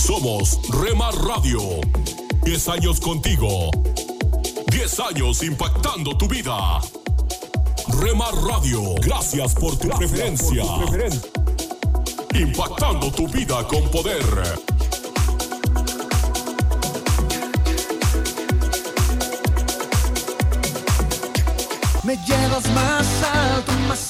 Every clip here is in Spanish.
Somos Remar Radio. 10 años contigo. 10 años impactando tu vida. Remar Radio, gracias por tu preferencia. Impactando tu vida con poder. Me llevas más alto, más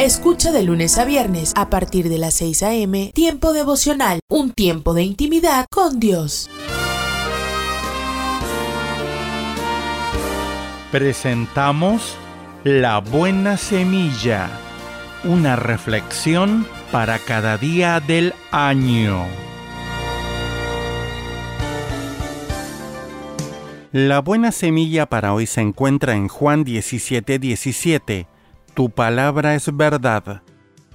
Escucha de lunes a viernes a partir de las 6 a.m. Tiempo devocional, un tiempo de intimidad con Dios. Presentamos La Buena Semilla, una reflexión para cada día del año. La buena semilla para hoy se encuentra en Juan 17:17. 17. Tu palabra es verdad.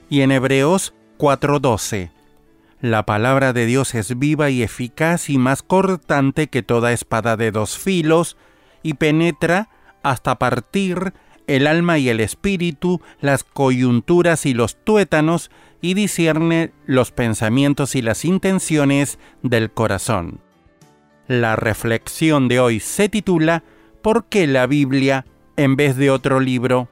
Y en Hebreos 4:12. La palabra de Dios es viva y eficaz y más cortante que toda espada de dos filos y penetra hasta partir el alma y el espíritu, las coyunturas y los tuétanos, y discierne los pensamientos y las intenciones del corazón. La reflexión de hoy se titula ¿Por qué la Biblia en vez de otro libro?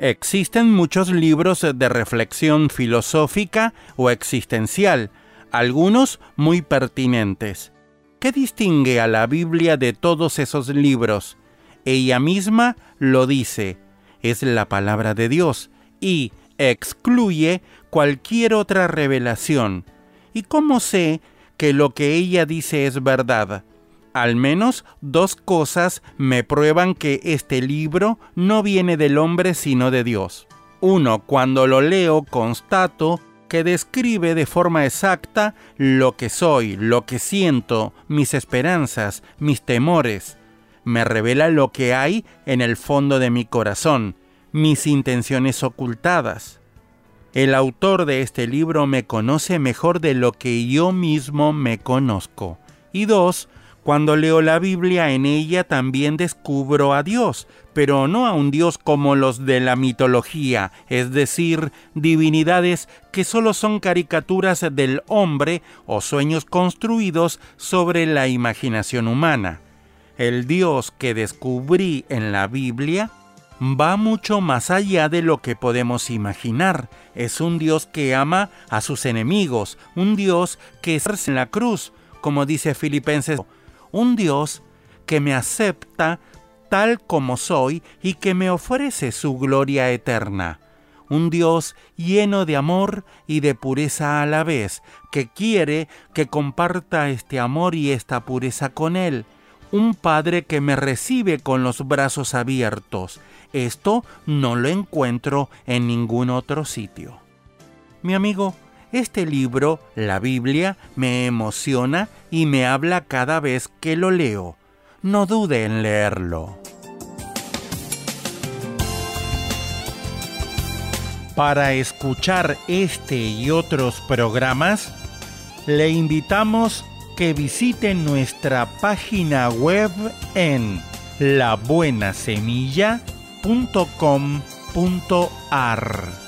Existen muchos libros de reflexión filosófica o existencial, algunos muy pertinentes. ¿Qué distingue a la Biblia de todos esos libros? Ella misma lo dice, es la palabra de Dios y excluye cualquier otra revelación. ¿Y cómo sé que lo que ella dice es verdad? Al menos dos cosas me prueban que este libro no viene del hombre sino de Dios. Uno, cuando lo leo, constato que describe de forma exacta lo que soy, lo que siento, mis esperanzas, mis temores me revela lo que hay en el fondo de mi corazón, mis intenciones ocultadas. El autor de este libro me conoce mejor de lo que yo mismo me conozco. Y dos, cuando leo la Biblia en ella también descubro a Dios, pero no a un Dios como los de la mitología, es decir, divinidades que solo son caricaturas del hombre o sueños construidos sobre la imaginación humana. El Dios que descubrí en la Biblia va mucho más allá de lo que podemos imaginar. Es un Dios que ama a sus enemigos, un Dios que es en la cruz, como dice Filipenses, un Dios que me acepta tal como soy y que me ofrece su gloria eterna. Un Dios lleno de amor y de pureza a la vez, que quiere que comparta este amor y esta pureza con Él un Padre que me recibe con los brazos abiertos. Esto no lo encuentro en ningún otro sitio. Mi amigo, este libro, la Biblia, me emociona y me habla cada vez que lo leo. No dude en leerlo. Para escuchar este y otros programas, le invitamos que visiten nuestra página web en labuenasemilla.com.ar.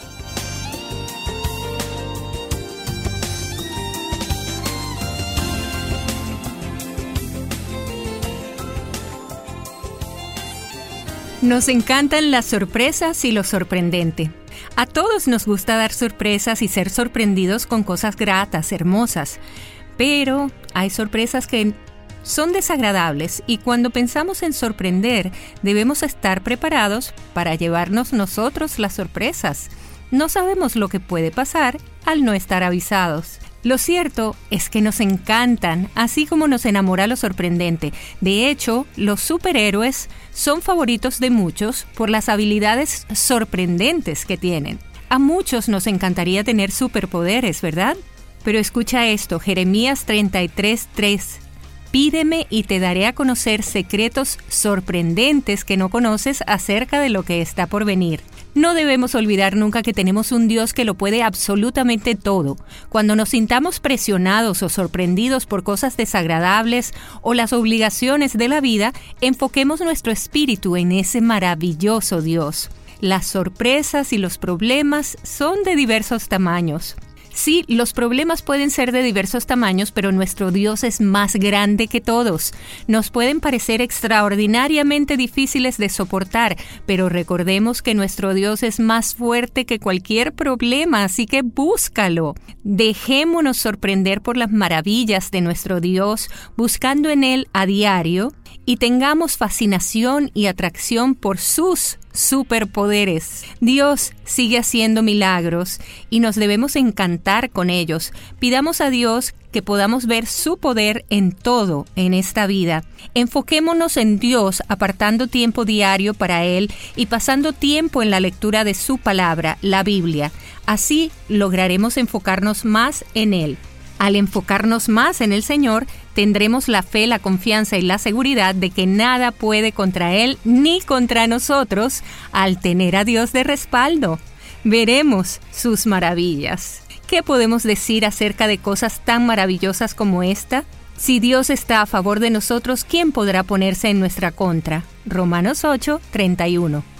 Nos encantan las sorpresas y lo sorprendente. A todos nos gusta dar sorpresas y ser sorprendidos con cosas gratas, hermosas. Pero hay sorpresas que son desagradables y cuando pensamos en sorprender debemos estar preparados para llevarnos nosotros las sorpresas. No sabemos lo que puede pasar al no estar avisados. Lo cierto es que nos encantan, así como nos enamora lo sorprendente. De hecho, los superhéroes son favoritos de muchos por las habilidades sorprendentes que tienen. A muchos nos encantaría tener superpoderes, ¿verdad? Pero escucha esto, Jeremías 33:3. Pídeme y te daré a conocer secretos sorprendentes que no conoces acerca de lo que está por venir. No debemos olvidar nunca que tenemos un Dios que lo puede absolutamente todo. Cuando nos sintamos presionados o sorprendidos por cosas desagradables o las obligaciones de la vida, enfoquemos nuestro espíritu en ese maravilloso Dios. Las sorpresas y los problemas son de diversos tamaños. Sí, los problemas pueden ser de diversos tamaños, pero nuestro Dios es más grande que todos. Nos pueden parecer extraordinariamente difíciles de soportar, pero recordemos que nuestro Dios es más fuerte que cualquier problema, así que búscalo. Dejémonos sorprender por las maravillas de nuestro Dios, buscando en Él a diario, y tengamos fascinación y atracción por sus superpoderes. Dios sigue haciendo milagros y nos debemos encantar con ellos. Pidamos a Dios que podamos ver su poder en todo en esta vida. Enfoquémonos en Dios apartando tiempo diario para Él y pasando tiempo en la lectura de su palabra, la Biblia. Así lograremos enfocarnos más en Él. Al enfocarnos más en el Señor, tendremos la fe, la confianza y la seguridad de que nada puede contra Él ni contra nosotros al tener a Dios de respaldo. Veremos sus maravillas. ¿Qué podemos decir acerca de cosas tan maravillosas como esta? Si Dios está a favor de nosotros, ¿quién podrá ponerse en nuestra contra? Romanos 8, 31.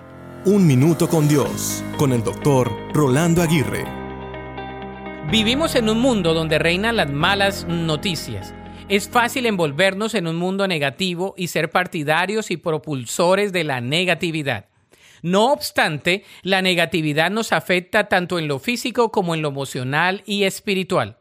Un Minuto con Dios, con el doctor Rolando Aguirre. Vivimos en un mundo donde reinan las malas noticias. Es fácil envolvernos en un mundo negativo y ser partidarios y propulsores de la negatividad. No obstante, la negatividad nos afecta tanto en lo físico como en lo emocional y espiritual.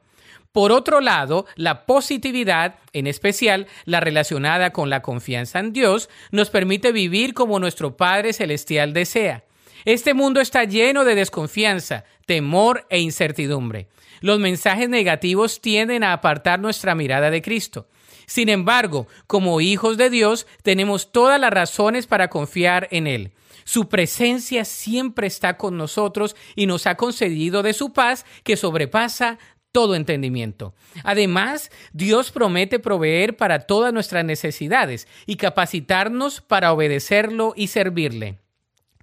Por otro lado, la positividad, en especial la relacionada con la confianza en Dios, nos permite vivir como nuestro Padre Celestial desea. Este mundo está lleno de desconfianza, temor e incertidumbre. Los mensajes negativos tienden a apartar nuestra mirada de Cristo. Sin embargo, como hijos de Dios, tenemos todas las razones para confiar en Él. Su presencia siempre está con nosotros y nos ha concedido de su paz que sobrepasa todo entendimiento. Además, Dios promete proveer para todas nuestras necesidades y capacitarnos para obedecerlo y servirle.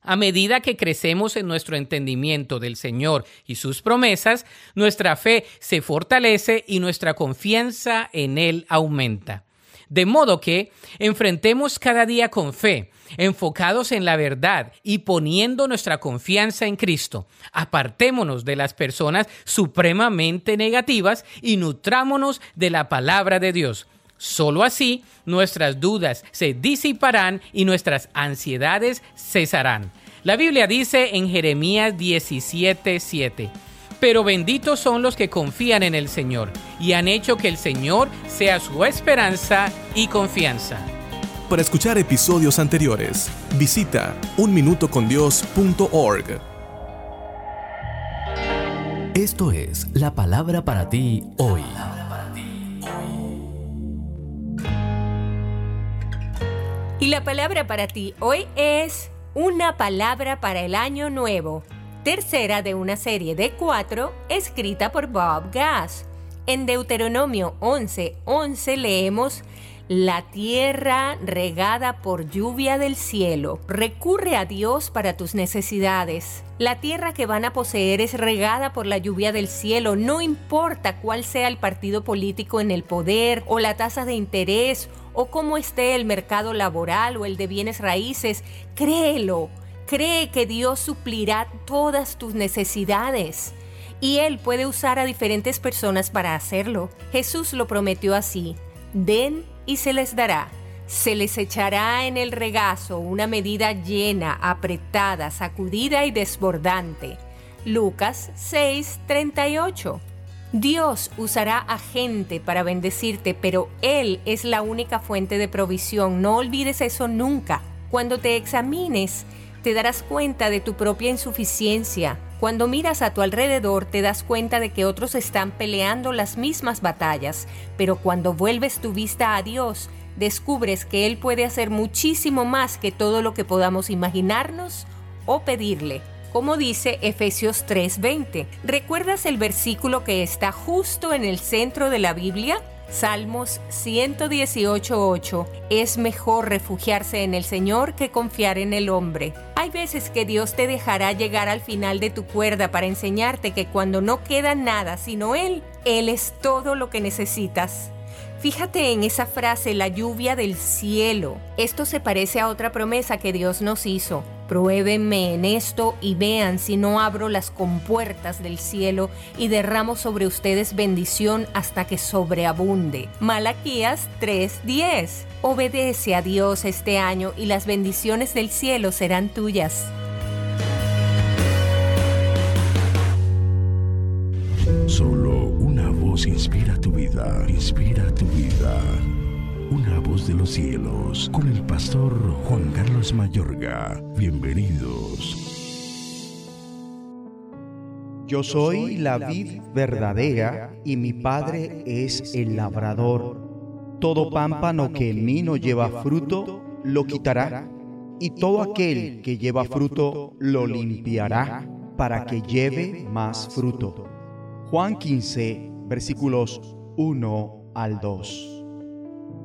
A medida que crecemos en nuestro entendimiento del Señor y sus promesas, nuestra fe se fortalece y nuestra confianza en Él aumenta. De modo que enfrentemos cada día con fe, enfocados en la verdad y poniendo nuestra confianza en Cristo. Apartémonos de las personas supremamente negativas y nutrámonos de la palabra de Dios. Solo así nuestras dudas se disiparán y nuestras ansiedades cesarán. La Biblia dice en Jeremías 17:7 pero benditos son los que confían en el Señor y han hecho que el Señor sea su esperanza y confianza. Para escuchar episodios anteriores, visita unminutocondios.org. Esto es la palabra para ti hoy. Y la palabra para ti hoy es una palabra para el año nuevo tercera de una serie de cuatro escrita por Bob Gass. En Deuteronomio 11:11 11 leemos, la tierra regada por lluvia del cielo. Recurre a Dios para tus necesidades. La tierra que van a poseer es regada por la lluvia del cielo, no importa cuál sea el partido político en el poder o la tasa de interés o cómo esté el mercado laboral o el de bienes raíces, créelo. Cree que Dios suplirá todas tus necesidades y Él puede usar a diferentes personas para hacerlo. Jesús lo prometió así, den y se les dará, Se les echará en el regazo una medida llena, apretada, sacudida y desbordante. Lucas 6:38. Dios usará a gente para bendecirte, pero Él es la única fuente de provisión. No olvides eso nunca. Cuando te examines, te darás cuenta de tu propia insuficiencia. Cuando miras a tu alrededor te das cuenta de que otros están peleando las mismas batallas, pero cuando vuelves tu vista a Dios, descubres que Él puede hacer muchísimo más que todo lo que podamos imaginarnos o pedirle. Como dice Efesios 3:20, ¿recuerdas el versículo que está justo en el centro de la Biblia? Salmos 118.8 Es mejor refugiarse en el Señor que confiar en el hombre. Hay veces que Dios te dejará llegar al final de tu cuerda para enseñarte que cuando no queda nada sino Él, Él es todo lo que necesitas. Fíjate en esa frase, la lluvia del cielo. Esto se parece a otra promesa que Dios nos hizo. Pruébenme en esto y vean si no abro las compuertas del cielo y derramo sobre ustedes bendición hasta que sobreabunde. Malaquías 3:10. Obedece a Dios este año y las bendiciones del cielo serán tuyas. Solo inspira tu vida, inspira tu vida. Una voz de los cielos, con el pastor Juan Carlos Mayorga. Bienvenidos. Yo soy la vid verdadera y mi padre es el labrador. Todo pámpano que en mí no lleva fruto, lo quitará, y todo aquel que lleva fruto, lo limpiará, para que lleve más fruto. Juan 15, versículos 1 al 2.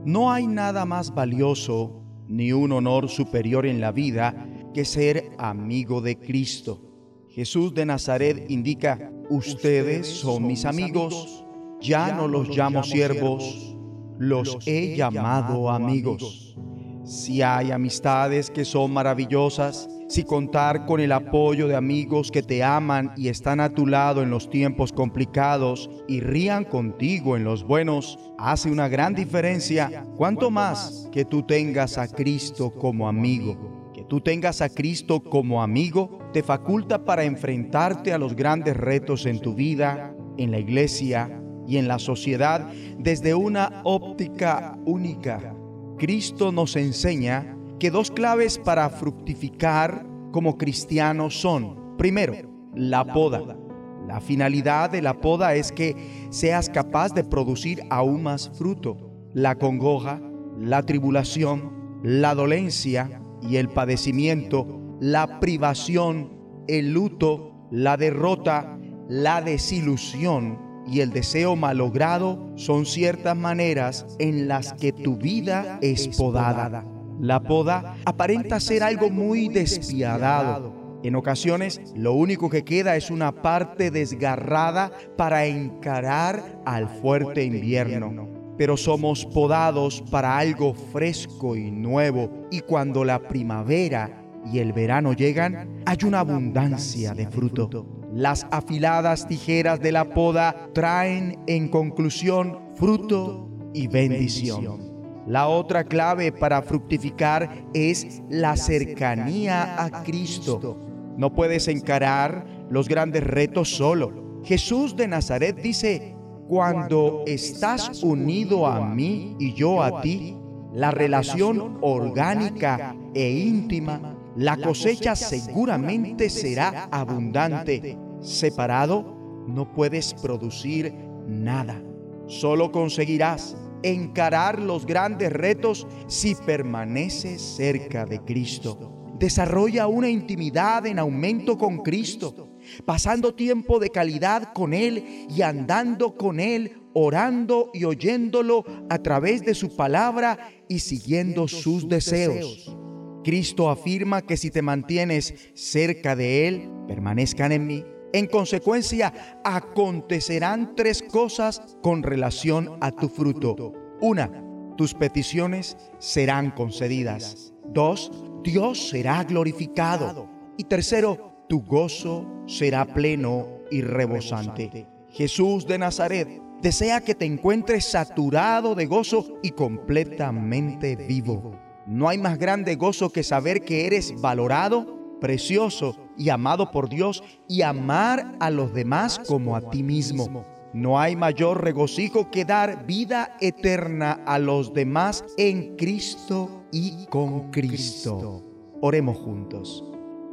No hay nada más valioso ni un honor superior en la vida que ser amigo de Cristo. Jesús de Nazaret indica, ustedes son mis amigos, ya no los llamo siervos, los he llamado amigos. Si hay amistades que son maravillosas, si contar con el apoyo de amigos que te aman y están a tu lado en los tiempos complicados y rían contigo en los buenos, hace una gran diferencia. Cuanto más que tú tengas a Cristo como amigo. Que tú tengas a Cristo como amigo te faculta para enfrentarte a los grandes retos en tu vida, en la iglesia y en la sociedad desde una óptica única. Cristo nos enseña que dos claves para fructificar como cristianos son, primero, la poda. La finalidad de la poda es que seas capaz de producir aún más fruto. La congoja, la tribulación, la dolencia y el padecimiento, la privación, el luto, la derrota, la desilusión y el deseo malogrado son ciertas maneras en las que tu vida es podada. La poda aparenta ser algo muy despiadado. En ocasiones lo único que queda es una parte desgarrada para encarar al fuerte invierno. Pero somos podados para algo fresco y nuevo y cuando la primavera y el verano llegan hay una abundancia de fruto. Las afiladas tijeras de la poda traen en conclusión fruto y bendición. La otra clave para fructificar es la cercanía a Cristo. No puedes encarar los grandes retos solo. Jesús de Nazaret dice, cuando estás unido a mí y yo a ti, la relación orgánica e íntima, la cosecha seguramente será abundante. Separado, no puedes producir nada. Solo conseguirás encarar los grandes retos si permaneces cerca de Cristo. Desarrolla una intimidad en aumento con Cristo, pasando tiempo de calidad con Él y andando con Él, orando y oyéndolo a través de su palabra y siguiendo sus deseos. Cristo afirma que si te mantienes cerca de Él, permanezcan en mí en consecuencia, acontecerán tres cosas con relación a tu fruto. Una, tus peticiones serán concedidas. Dos, Dios será glorificado. Y tercero, tu gozo será pleno y rebosante. Jesús de Nazaret desea que te encuentres saturado de gozo y completamente vivo. No hay más grande gozo que saber que eres valorado, precioso y amado por Dios y amar a los demás como a ti mismo. No hay mayor regocijo que dar vida eterna a los demás en Cristo y con Cristo. Oremos juntos.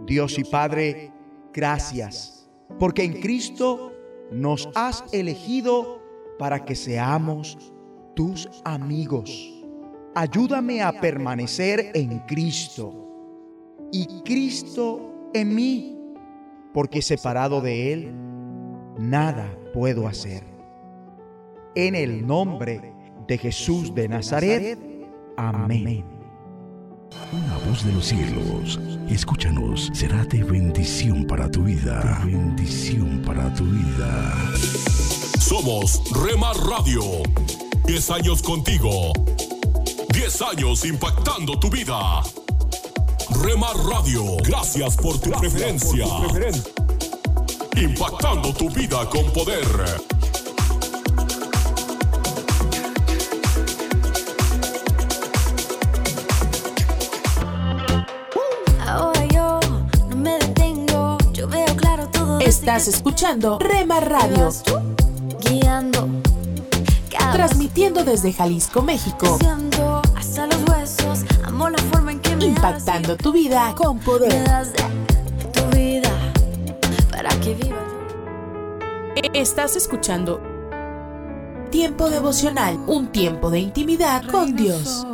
Dios y Padre, gracias, porque en Cristo nos has elegido para que seamos tus amigos. Ayúdame a permanecer en Cristo y Cristo en mí, porque separado de Él, nada puedo hacer. En el nombre de Jesús de Nazaret, amén. Una voz de los cielos, escúchanos, será de bendición para tu vida. De bendición para tu vida. Somos Remar Radio. 10 años contigo. 10 años impactando tu vida. Remar Radio, gracias por tu preferencia. Impactando tu vida con poder. Ahora yo no me detengo, yo veo claro todo. Estás escuchando Rema Radio, guiando. Transmitiendo desde Jalisco, México, impactando tu vida con poder. tu vida para que viva. Estás escuchando Tiempo devocional, un tiempo de intimidad con Dios.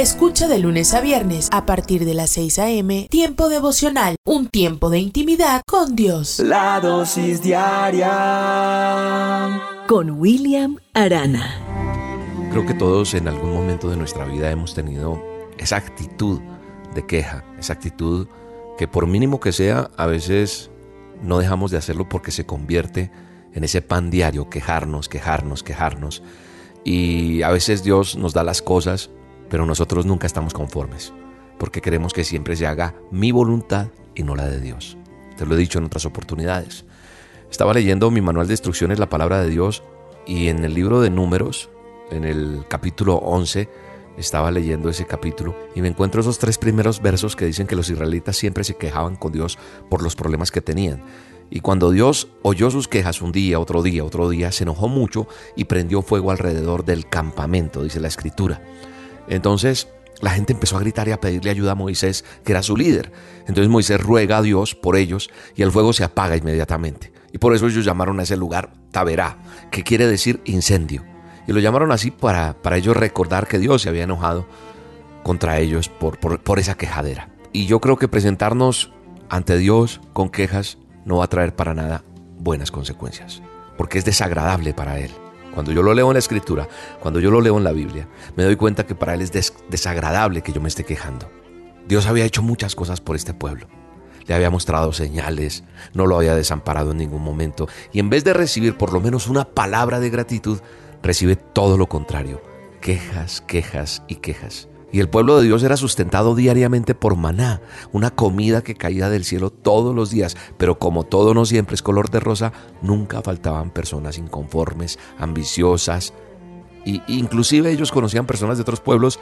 Escucha de lunes a viernes a partir de las 6 a.m. Tiempo devocional, un tiempo de intimidad con Dios. La dosis diaria con William Arana. Creo que todos en algún momento de nuestra vida hemos tenido esa actitud de queja, esa actitud que por mínimo que sea, a veces no dejamos de hacerlo porque se convierte en ese pan diario, quejarnos, quejarnos, quejarnos. Y a veces Dios nos da las cosas, pero nosotros nunca estamos conformes, porque queremos que siempre se haga mi voluntad y no la de Dios. Te lo he dicho en otras oportunidades. Estaba leyendo mi manual de instrucciones, la palabra de Dios, y en el libro de números, en el capítulo 11, estaba leyendo ese capítulo y me encuentro esos tres primeros versos que dicen que los israelitas siempre se quejaban con Dios por los problemas que tenían. Y cuando Dios oyó sus quejas un día, otro día, otro día, se enojó mucho y prendió fuego alrededor del campamento, dice la escritura. Entonces la gente empezó a gritar y a pedirle ayuda a Moisés, que era su líder. Entonces Moisés ruega a Dios por ellos y el fuego se apaga inmediatamente. Y por eso ellos llamaron a ese lugar Taberá, que quiere decir incendio. Y lo llamaron así para, para ellos recordar que Dios se había enojado contra ellos por, por, por esa quejadera. Y yo creo que presentarnos ante Dios con quejas no va a traer para nada buenas consecuencias, porque es desagradable para Él. Cuando yo lo leo en la escritura, cuando yo lo leo en la Biblia, me doy cuenta que para Él es des desagradable que yo me esté quejando. Dios había hecho muchas cosas por este pueblo. Le había mostrado señales, no lo había desamparado en ningún momento. Y en vez de recibir por lo menos una palabra de gratitud, recibe todo lo contrario. Quejas, quejas y quejas. Y el pueblo de Dios era sustentado diariamente por maná, una comida que caía del cielo todos los días, pero como todo no siempre es color de rosa, nunca faltaban personas inconformes, ambiciosas, y inclusive ellos conocían personas de otros pueblos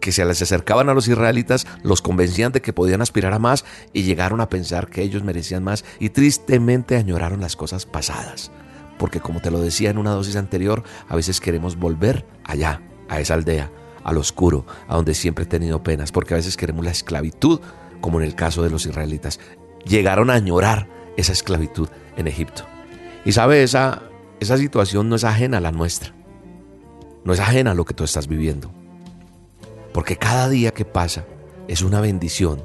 que se les acercaban a los israelitas, los convencían de que podían aspirar a más y llegaron a pensar que ellos merecían más y tristemente añoraron las cosas pasadas. Porque como te lo decía en una dosis anterior, a veces queremos volver allá, a esa aldea, al oscuro, a donde siempre he tenido penas, porque a veces queremos la esclavitud, como en el caso de los israelitas. Llegaron a añorar esa esclavitud en Egipto. Y sabe, esa, esa situación no es ajena a la nuestra. No es ajena a lo que tú estás viviendo. Porque cada día que pasa es una bendición.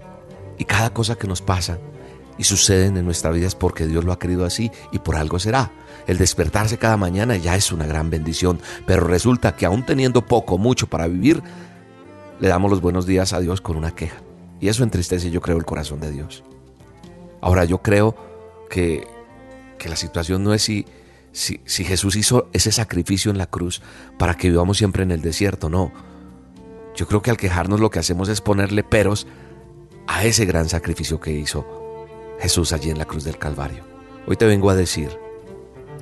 Y cada cosa que nos pasa y suceden en nuestra vida es porque Dios lo ha querido así y por algo será. El despertarse cada mañana ya es una gran bendición, pero resulta que aún teniendo poco, mucho para vivir, le damos los buenos días a Dios con una queja. Y eso entristece, yo creo, el corazón de Dios. Ahora, yo creo que, que la situación no es si, si, si Jesús hizo ese sacrificio en la cruz para que vivamos siempre en el desierto, no. Yo creo que al quejarnos lo que hacemos es ponerle peros a ese gran sacrificio que hizo Jesús allí en la cruz del Calvario. Hoy te vengo a decir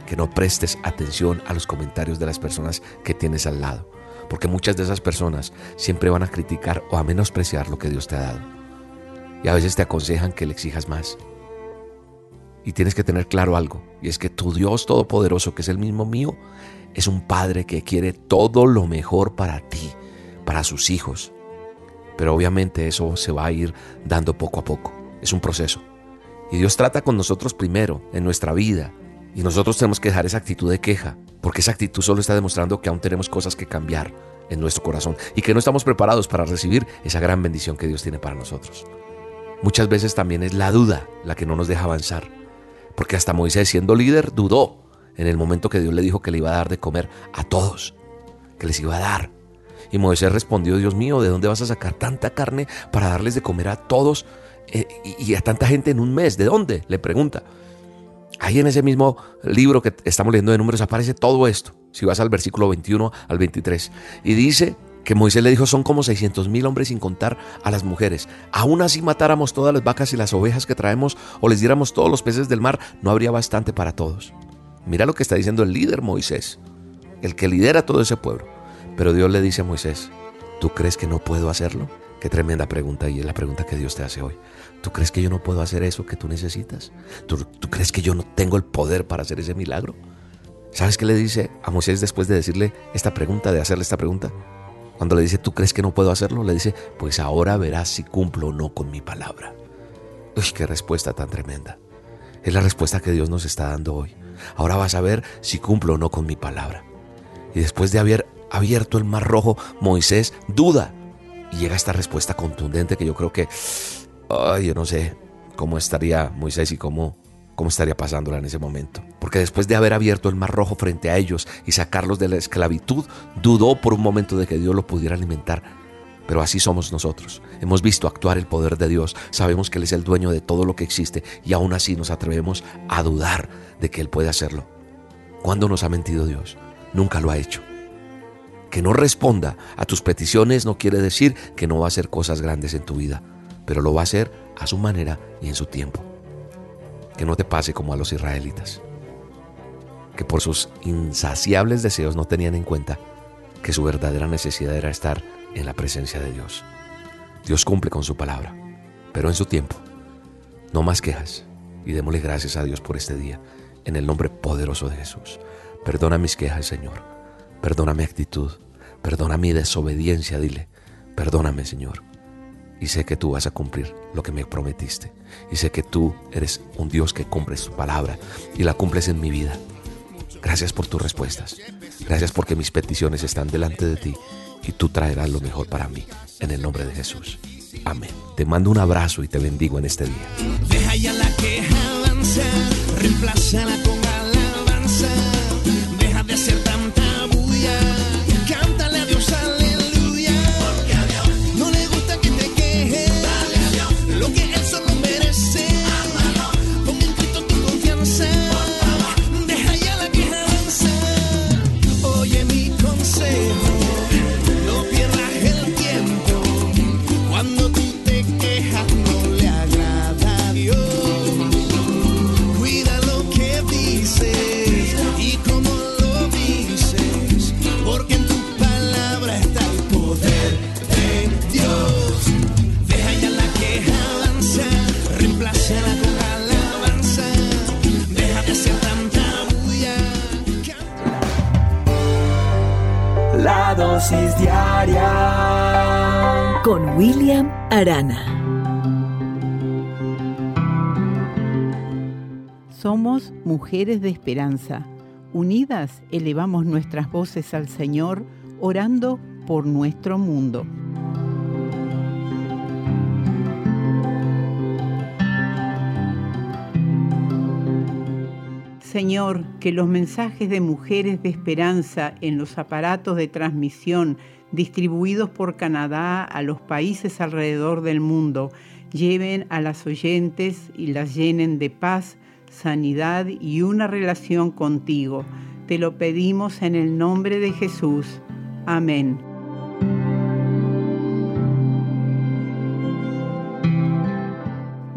que no prestes atención a los comentarios de las personas que tienes al lado, porque muchas de esas personas siempre van a criticar o a menospreciar lo que Dios te ha dado. Y a veces te aconsejan que le exijas más. Y tienes que tener claro algo, y es que tu Dios Todopoderoso, que es el mismo mío, es un Padre que quiere todo lo mejor para ti, para sus hijos. Pero obviamente eso se va a ir dando poco a poco. Es un proceso. Y Dios trata con nosotros primero, en nuestra vida. Y nosotros tenemos que dejar esa actitud de queja, porque esa actitud solo está demostrando que aún tenemos cosas que cambiar en nuestro corazón y que no estamos preparados para recibir esa gran bendición que Dios tiene para nosotros. Muchas veces también es la duda la que no nos deja avanzar, porque hasta Moisés siendo líder dudó en el momento que Dios le dijo que le iba a dar de comer a todos, que les iba a dar. Y Moisés respondió, Dios mío, ¿de dónde vas a sacar tanta carne para darles de comer a todos eh, y a tanta gente en un mes. ¿De dónde? Le pregunta. Ahí en ese mismo libro que estamos leyendo de números aparece todo esto. Si vas al versículo 21 al 23. Y dice que Moisés le dijo, son como 600 mil hombres sin contar a las mujeres. Aún así matáramos todas las vacas y las ovejas que traemos o les diéramos todos los peces del mar, no habría bastante para todos. Mira lo que está diciendo el líder Moisés, el que lidera todo ese pueblo. Pero Dios le dice a Moisés, ¿tú crees que no puedo hacerlo? Qué tremenda pregunta y es la pregunta que Dios te hace hoy. ¿Tú crees que yo no puedo hacer eso que tú necesitas? ¿Tú, crees que yo no tengo el poder para hacer ese milagro? ¿Sabes qué le dice a Moisés después de decirle esta pregunta, de hacerle esta pregunta? Cuando le dice, ¿tú crees que no puedo hacerlo? Le dice, pues ahora verás si cumplo o no con mi palabra. Uy, qué respuesta tan tremenda. Es la respuesta que Dios nos está dando hoy. Ahora vas a ver si cumplo o no con mi palabra. Y después de haber abierto el mar rojo, Moisés duda y llega esta respuesta contundente que yo creo que, ay, yo no sé cómo estaría Moisés y cómo, cómo estaría pasándola en ese momento. Porque después de haber abierto el mar rojo frente a ellos y sacarlos de la esclavitud, dudó por un momento de que Dios lo pudiera alimentar. Pero así somos nosotros. Hemos visto actuar el poder de Dios, sabemos que Él es el dueño de todo lo que existe y aún así nos atrevemos a dudar de que Él puede hacerlo. ¿Cuándo nos ha mentido Dios? Nunca lo ha hecho. Que no responda a tus peticiones no quiere decir que no va a hacer cosas grandes en tu vida, pero lo va a hacer a su manera y en su tiempo. Que no te pase como a los israelitas, que por sus insaciables deseos no tenían en cuenta que su verdadera necesidad era estar en la presencia de Dios. Dios cumple con su palabra, pero en su tiempo. No más quejas y démosle gracias a Dios por este día, en el nombre poderoso de Jesús. Perdona mis quejas, Señor Perdona mi actitud, perdona mi desobediencia, dile, perdóname Señor. Y sé que tú vas a cumplir lo que me prometiste. Y sé que tú eres un Dios que cumple su palabra y la cumples en mi vida. Gracias por tus respuestas. Gracias porque mis peticiones están delante de ti y tú traerás lo mejor para mí. En el nombre de Jesús. Amén. Te mando un abrazo y te bendigo en este día. Deja ya la queja avanza, reemplázala con alabanza. Deja de ser dosis diaria con William Arana. Somos mujeres de esperanza. Unidas elevamos nuestras voces al Señor, orando por nuestro mundo. Señor, que los mensajes de mujeres de esperanza en los aparatos de transmisión distribuidos por Canadá a los países alrededor del mundo lleven a las oyentes y las llenen de paz, sanidad y una relación contigo. Te lo pedimos en el nombre de Jesús. Amén.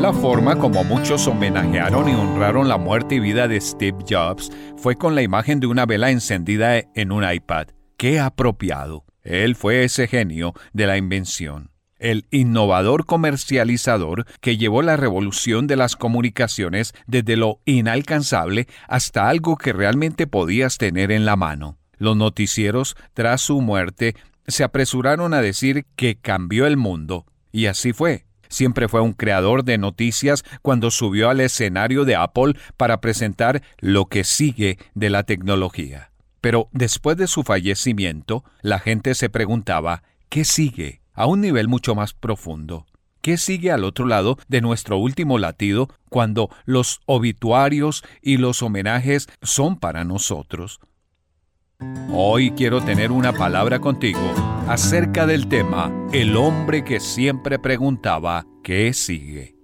La forma como muchos homenajearon y honraron la muerte y vida de Steve Jobs fue con la imagen de una vela encendida en un iPad. ¡Qué apropiado! Él fue ese genio de la invención, el innovador comercializador que llevó la revolución de las comunicaciones desde lo inalcanzable hasta algo que realmente podías tener en la mano. Los noticieros, tras su muerte, se apresuraron a decir que cambió el mundo, y así fue. Siempre fue un creador de noticias cuando subió al escenario de Apple para presentar lo que sigue de la tecnología. Pero después de su fallecimiento, la gente se preguntaba, ¿qué sigue? A un nivel mucho más profundo. ¿Qué sigue al otro lado de nuestro último latido cuando los obituarios y los homenajes son para nosotros? Hoy quiero tener una palabra contigo acerca del tema El hombre que siempre preguntaba ¿qué sigue?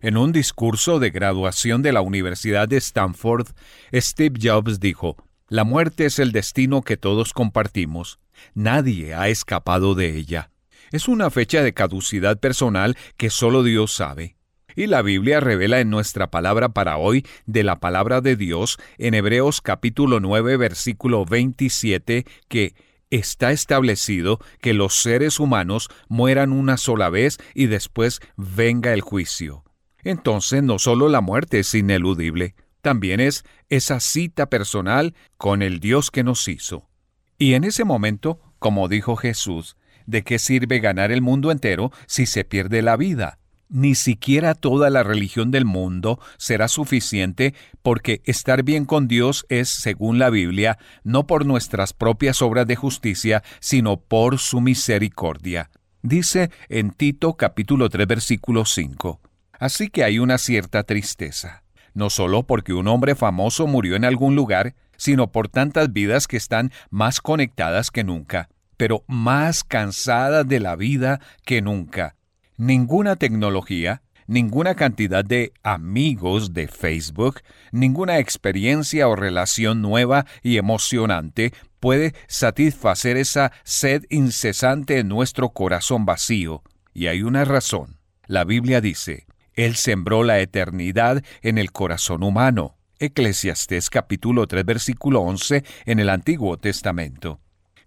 En un discurso de graduación de la Universidad de Stanford, Steve Jobs dijo, La muerte es el destino que todos compartimos. Nadie ha escapado de ella. Es una fecha de caducidad personal que solo Dios sabe. Y la Biblia revela en nuestra palabra para hoy de la palabra de Dios en Hebreos capítulo 9 versículo 27 que está establecido que los seres humanos mueran una sola vez y después venga el juicio. Entonces no solo la muerte es ineludible, también es esa cita personal con el Dios que nos hizo. Y en ese momento, como dijo Jesús, ¿de qué sirve ganar el mundo entero si se pierde la vida? Ni siquiera toda la religión del mundo será suficiente porque estar bien con Dios es, según la Biblia, no por nuestras propias obras de justicia, sino por su misericordia. Dice en Tito capítulo 3 versículo 5. Así que hay una cierta tristeza, no solo porque un hombre famoso murió en algún lugar, sino por tantas vidas que están más conectadas que nunca, pero más cansadas de la vida que nunca ninguna tecnología, ninguna cantidad de amigos de Facebook, ninguna experiencia o relación nueva y emocionante puede satisfacer esa sed incesante en nuestro corazón vacío. Y hay una razón. La Biblia dice, Él sembró la eternidad en el corazón humano. Eclesiastés capítulo 3 versículo 11 en el Antiguo Testamento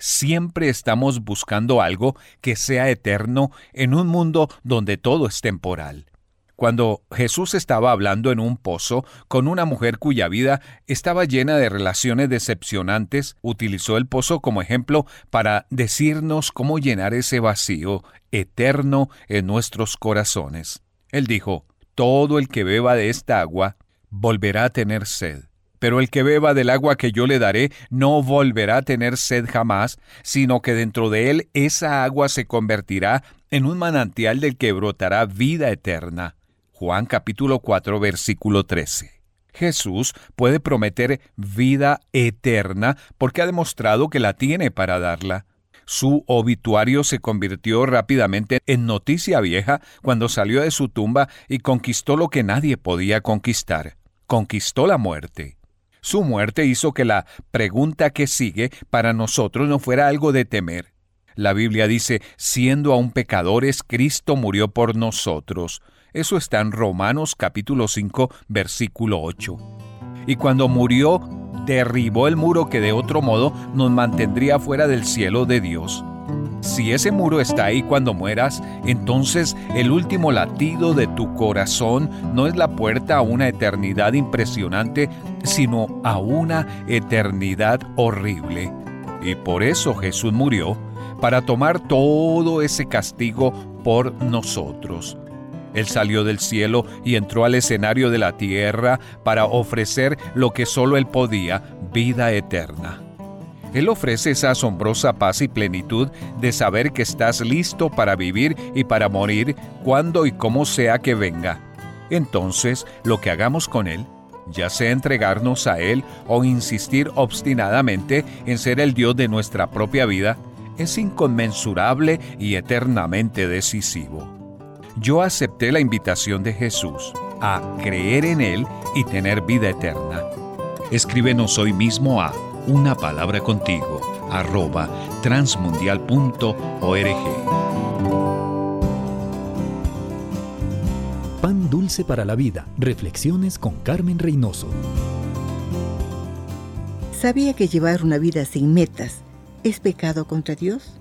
siempre estamos buscando algo que sea eterno en un mundo donde todo es temporal. Cuando Jesús estaba hablando en un pozo con una mujer cuya vida estaba llena de relaciones decepcionantes, utilizó el pozo como ejemplo para decirnos cómo llenar ese vacío eterno en nuestros corazones. Él dijo, Todo el que beba de esta agua volverá a tener sed pero el que beba del agua que yo le daré no volverá a tener sed jamás, sino que dentro de él esa agua se convertirá en un manantial del que brotará vida eterna. Juan capítulo 4 versículo 13. Jesús puede prometer vida eterna porque ha demostrado que la tiene para darla. Su obituario se convirtió rápidamente en noticia vieja cuando salió de su tumba y conquistó lo que nadie podía conquistar. Conquistó la muerte. Su muerte hizo que la pregunta que sigue para nosotros no fuera algo de temer. La Biblia dice, siendo aún pecadores, Cristo murió por nosotros. Eso está en Romanos capítulo 5, versículo 8. Y cuando murió, derribó el muro que de otro modo nos mantendría fuera del cielo de Dios. Si ese muro está ahí cuando mueras, entonces el último latido de tu corazón no es la puerta a una eternidad impresionante, sino a una eternidad horrible. Y por eso Jesús murió, para tomar todo ese castigo por nosotros. Él salió del cielo y entró al escenario de la tierra para ofrecer lo que solo Él podía, vida eterna. Él ofrece esa asombrosa paz y plenitud de saber que estás listo para vivir y para morir cuando y como sea que venga. Entonces, lo que hagamos con Él ya sea entregarnos a Él o insistir obstinadamente en ser el Dios de nuestra propia vida, es inconmensurable y eternamente decisivo. Yo acepté la invitación de Jesús a creer en Él y tener vida eterna. Escríbenos hoy mismo a una palabra contigo arroba transmundial.org. Pan dulce para la vida. Reflexiones con Carmen Reynoso. ¿Sabía que llevar una vida sin metas es pecado contra Dios?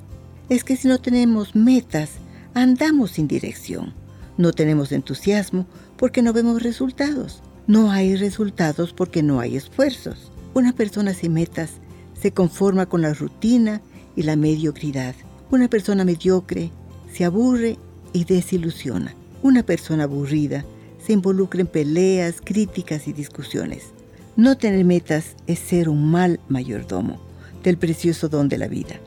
Es que si no tenemos metas, andamos sin dirección. No tenemos entusiasmo porque no vemos resultados. No hay resultados porque no hay esfuerzos. Una persona sin metas se conforma con la rutina y la mediocridad. Una persona mediocre se aburre y desilusiona. Una persona aburrida se involucra en peleas, críticas y discusiones. No tener metas es ser un mal mayordomo del precioso don de la vida.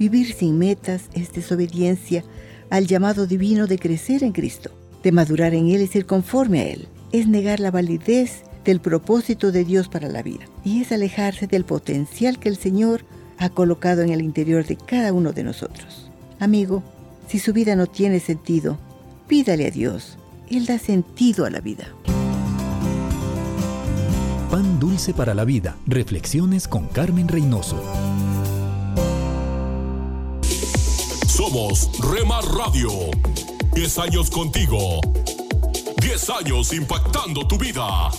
Vivir sin metas es desobediencia al llamado divino de crecer en Cristo, de madurar en Él y ser conforme a Él. Es negar la validez del propósito de Dios para la vida y es alejarse del potencial que el Señor ha colocado en el interior de cada uno de nosotros. Amigo, si su vida no tiene sentido, pídale a Dios. Él da sentido a la vida. Pan dulce para la vida. Reflexiones con Carmen Reynoso. Somos Remar Radio. 10 años contigo. 10 años impactando tu vida.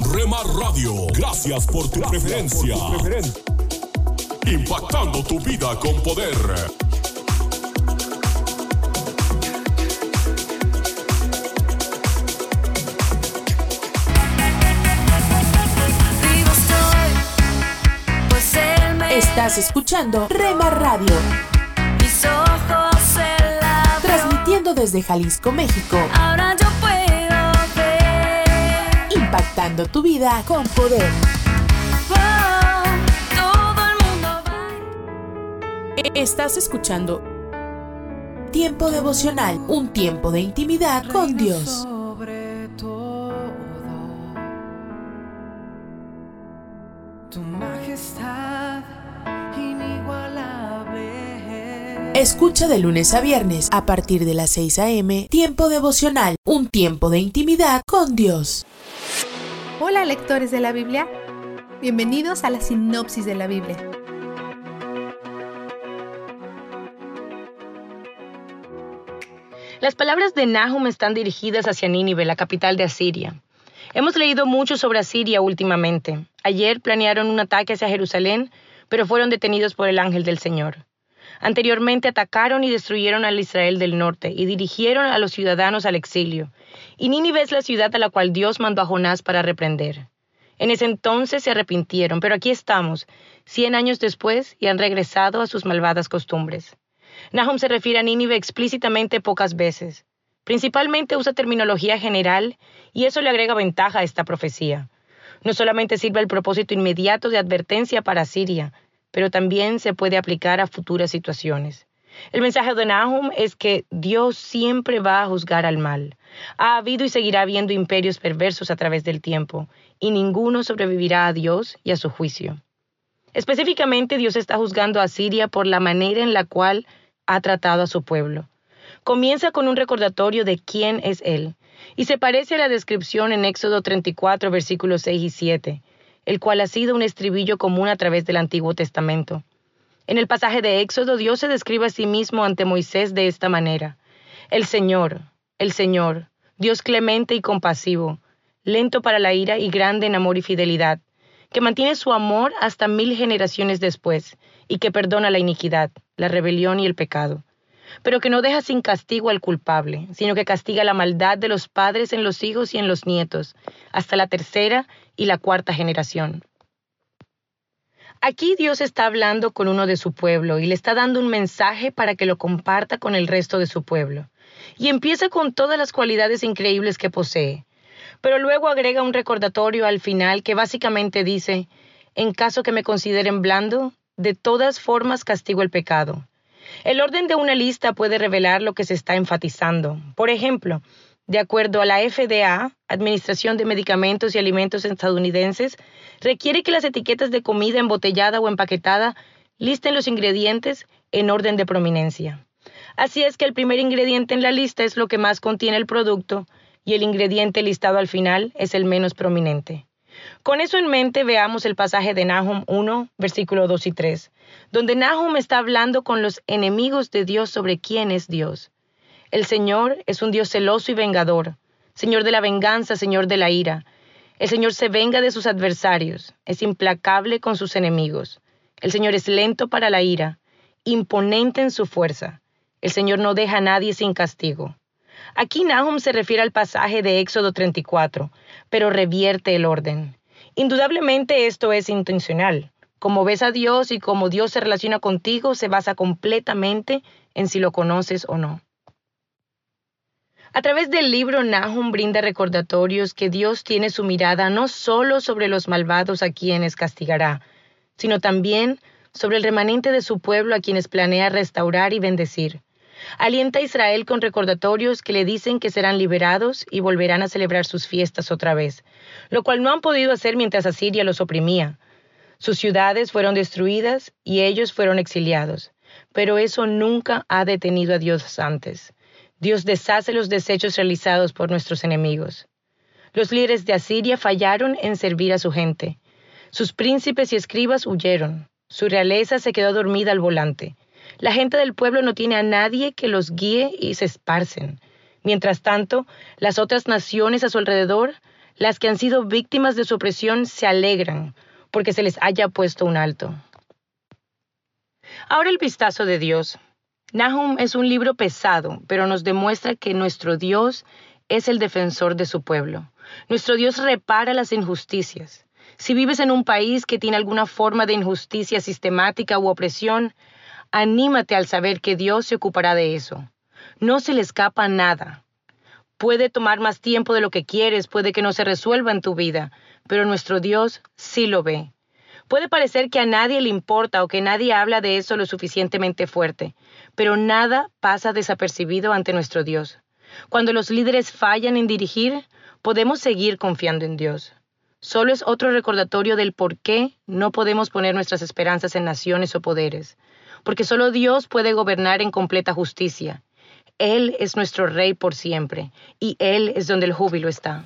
Remar Radio, gracias por tu preferencia. Impactando tu vida con poder. Estás escuchando Rema Radio, mis ojos se la transmitiendo desde Jalisco, México, Ahora yo puedo. Impactando tu vida con poder. Estás escuchando Tiempo devocional, un tiempo de intimidad con Dios. Escucha de lunes a viernes a partir de las 6 a.m. Tiempo devocional, un tiempo de intimidad con Dios. Hola lectores de la Biblia, bienvenidos a la sinopsis de la Biblia. Las palabras de Nahum están dirigidas hacia Nínive, la capital de Asiria. Hemos leído mucho sobre Asiria últimamente. Ayer planearon un ataque hacia Jerusalén, pero fueron detenidos por el ángel del Señor. Anteriormente atacaron y destruyeron al Israel del norte y dirigieron a los ciudadanos al exilio. Y Nínive es la ciudad a la cual Dios mandó a Jonás para reprender. En ese entonces se arrepintieron, pero aquí estamos, cien años después, y han regresado a sus malvadas costumbres. Nahum se refiere a Nínive explícitamente pocas veces. Principalmente usa terminología general y eso le agrega ventaja a esta profecía. No solamente sirve al propósito inmediato de advertencia para Siria, pero también se puede aplicar a futuras situaciones. El mensaje de Nahum es que Dios siempre va a juzgar al mal. Ha habido y seguirá habiendo imperios perversos a través del tiempo, y ninguno sobrevivirá a Dios y a su juicio. Específicamente, Dios está juzgando a Siria por la manera en la cual ha tratado a su pueblo. Comienza con un recordatorio de quién es Él, y se parece a la descripción en Éxodo 34, versículos 6 y 7, el cual ha sido un estribillo común a través del Antiguo Testamento. En el pasaje de Éxodo, Dios se describe a sí mismo ante Moisés de esta manera. El Señor, el Señor, Dios clemente y compasivo, lento para la ira y grande en amor y fidelidad, que mantiene su amor hasta mil generaciones después, y que perdona la iniquidad, la rebelión y el pecado, pero que no deja sin castigo al culpable, sino que castiga la maldad de los padres en los hijos y en los nietos, hasta la tercera y la cuarta generación. Aquí Dios está hablando con uno de su pueblo y le está dando un mensaje para que lo comparta con el resto de su pueblo. Y empieza con todas las cualidades increíbles que posee. Pero luego agrega un recordatorio al final que básicamente dice, en caso que me consideren blando, de todas formas castigo el pecado. El orden de una lista puede revelar lo que se está enfatizando. Por ejemplo, de acuerdo a la FDA, Administración de Medicamentos y Alimentos estadounidenses, requiere que las etiquetas de comida embotellada o empaquetada listen los ingredientes en orden de prominencia. Así es que el primer ingrediente en la lista es lo que más contiene el producto y el ingrediente listado al final es el menos prominente. Con eso en mente, veamos el pasaje de Nahum 1, versículo 2 y 3, donde Nahum está hablando con los enemigos de Dios sobre quién es Dios. El Señor es un Dios celoso y vengador, Señor de la venganza, Señor de la ira. El Señor se venga de sus adversarios, es implacable con sus enemigos. El Señor es lento para la ira, imponente en su fuerza. El Señor no deja a nadie sin castigo. Aquí Nahum se refiere al pasaje de Éxodo 34, pero revierte el orden. Indudablemente esto es intencional. Como ves a Dios y cómo Dios se relaciona contigo se basa completamente en si lo conoces o no. A través del libro Nahum brinda recordatorios que Dios tiene su mirada no solo sobre los malvados a quienes castigará, sino también sobre el remanente de su pueblo a quienes planea restaurar y bendecir. Alienta a Israel con recordatorios que le dicen que serán liberados y volverán a celebrar sus fiestas otra vez, lo cual no han podido hacer mientras Asiria los oprimía. Sus ciudades fueron destruidas y ellos fueron exiliados, pero eso nunca ha detenido a Dios antes. Dios deshace los desechos realizados por nuestros enemigos. Los líderes de Asiria fallaron en servir a su gente. Sus príncipes y escribas huyeron. Su realeza se quedó dormida al volante. La gente del pueblo no tiene a nadie que los guíe y se esparcen. Mientras tanto, las otras naciones a su alrededor, las que han sido víctimas de su opresión, se alegran porque se les haya puesto un alto. Ahora el vistazo de Dios. Nahum es un libro pesado, pero nos demuestra que nuestro Dios es el defensor de su pueblo. Nuestro Dios repara las injusticias. Si vives en un país que tiene alguna forma de injusticia sistemática u opresión, Anímate al saber que Dios se ocupará de eso. No se le escapa nada. Puede tomar más tiempo de lo que quieres, puede que no se resuelva en tu vida, pero nuestro Dios sí lo ve. Puede parecer que a nadie le importa o que nadie habla de eso lo suficientemente fuerte, pero nada pasa desapercibido ante nuestro Dios. Cuando los líderes fallan en dirigir, podemos seguir confiando en Dios. Solo es otro recordatorio del por qué no podemos poner nuestras esperanzas en naciones o poderes porque solo Dios puede gobernar en completa justicia. Él es nuestro Rey por siempre, y Él es donde el júbilo está.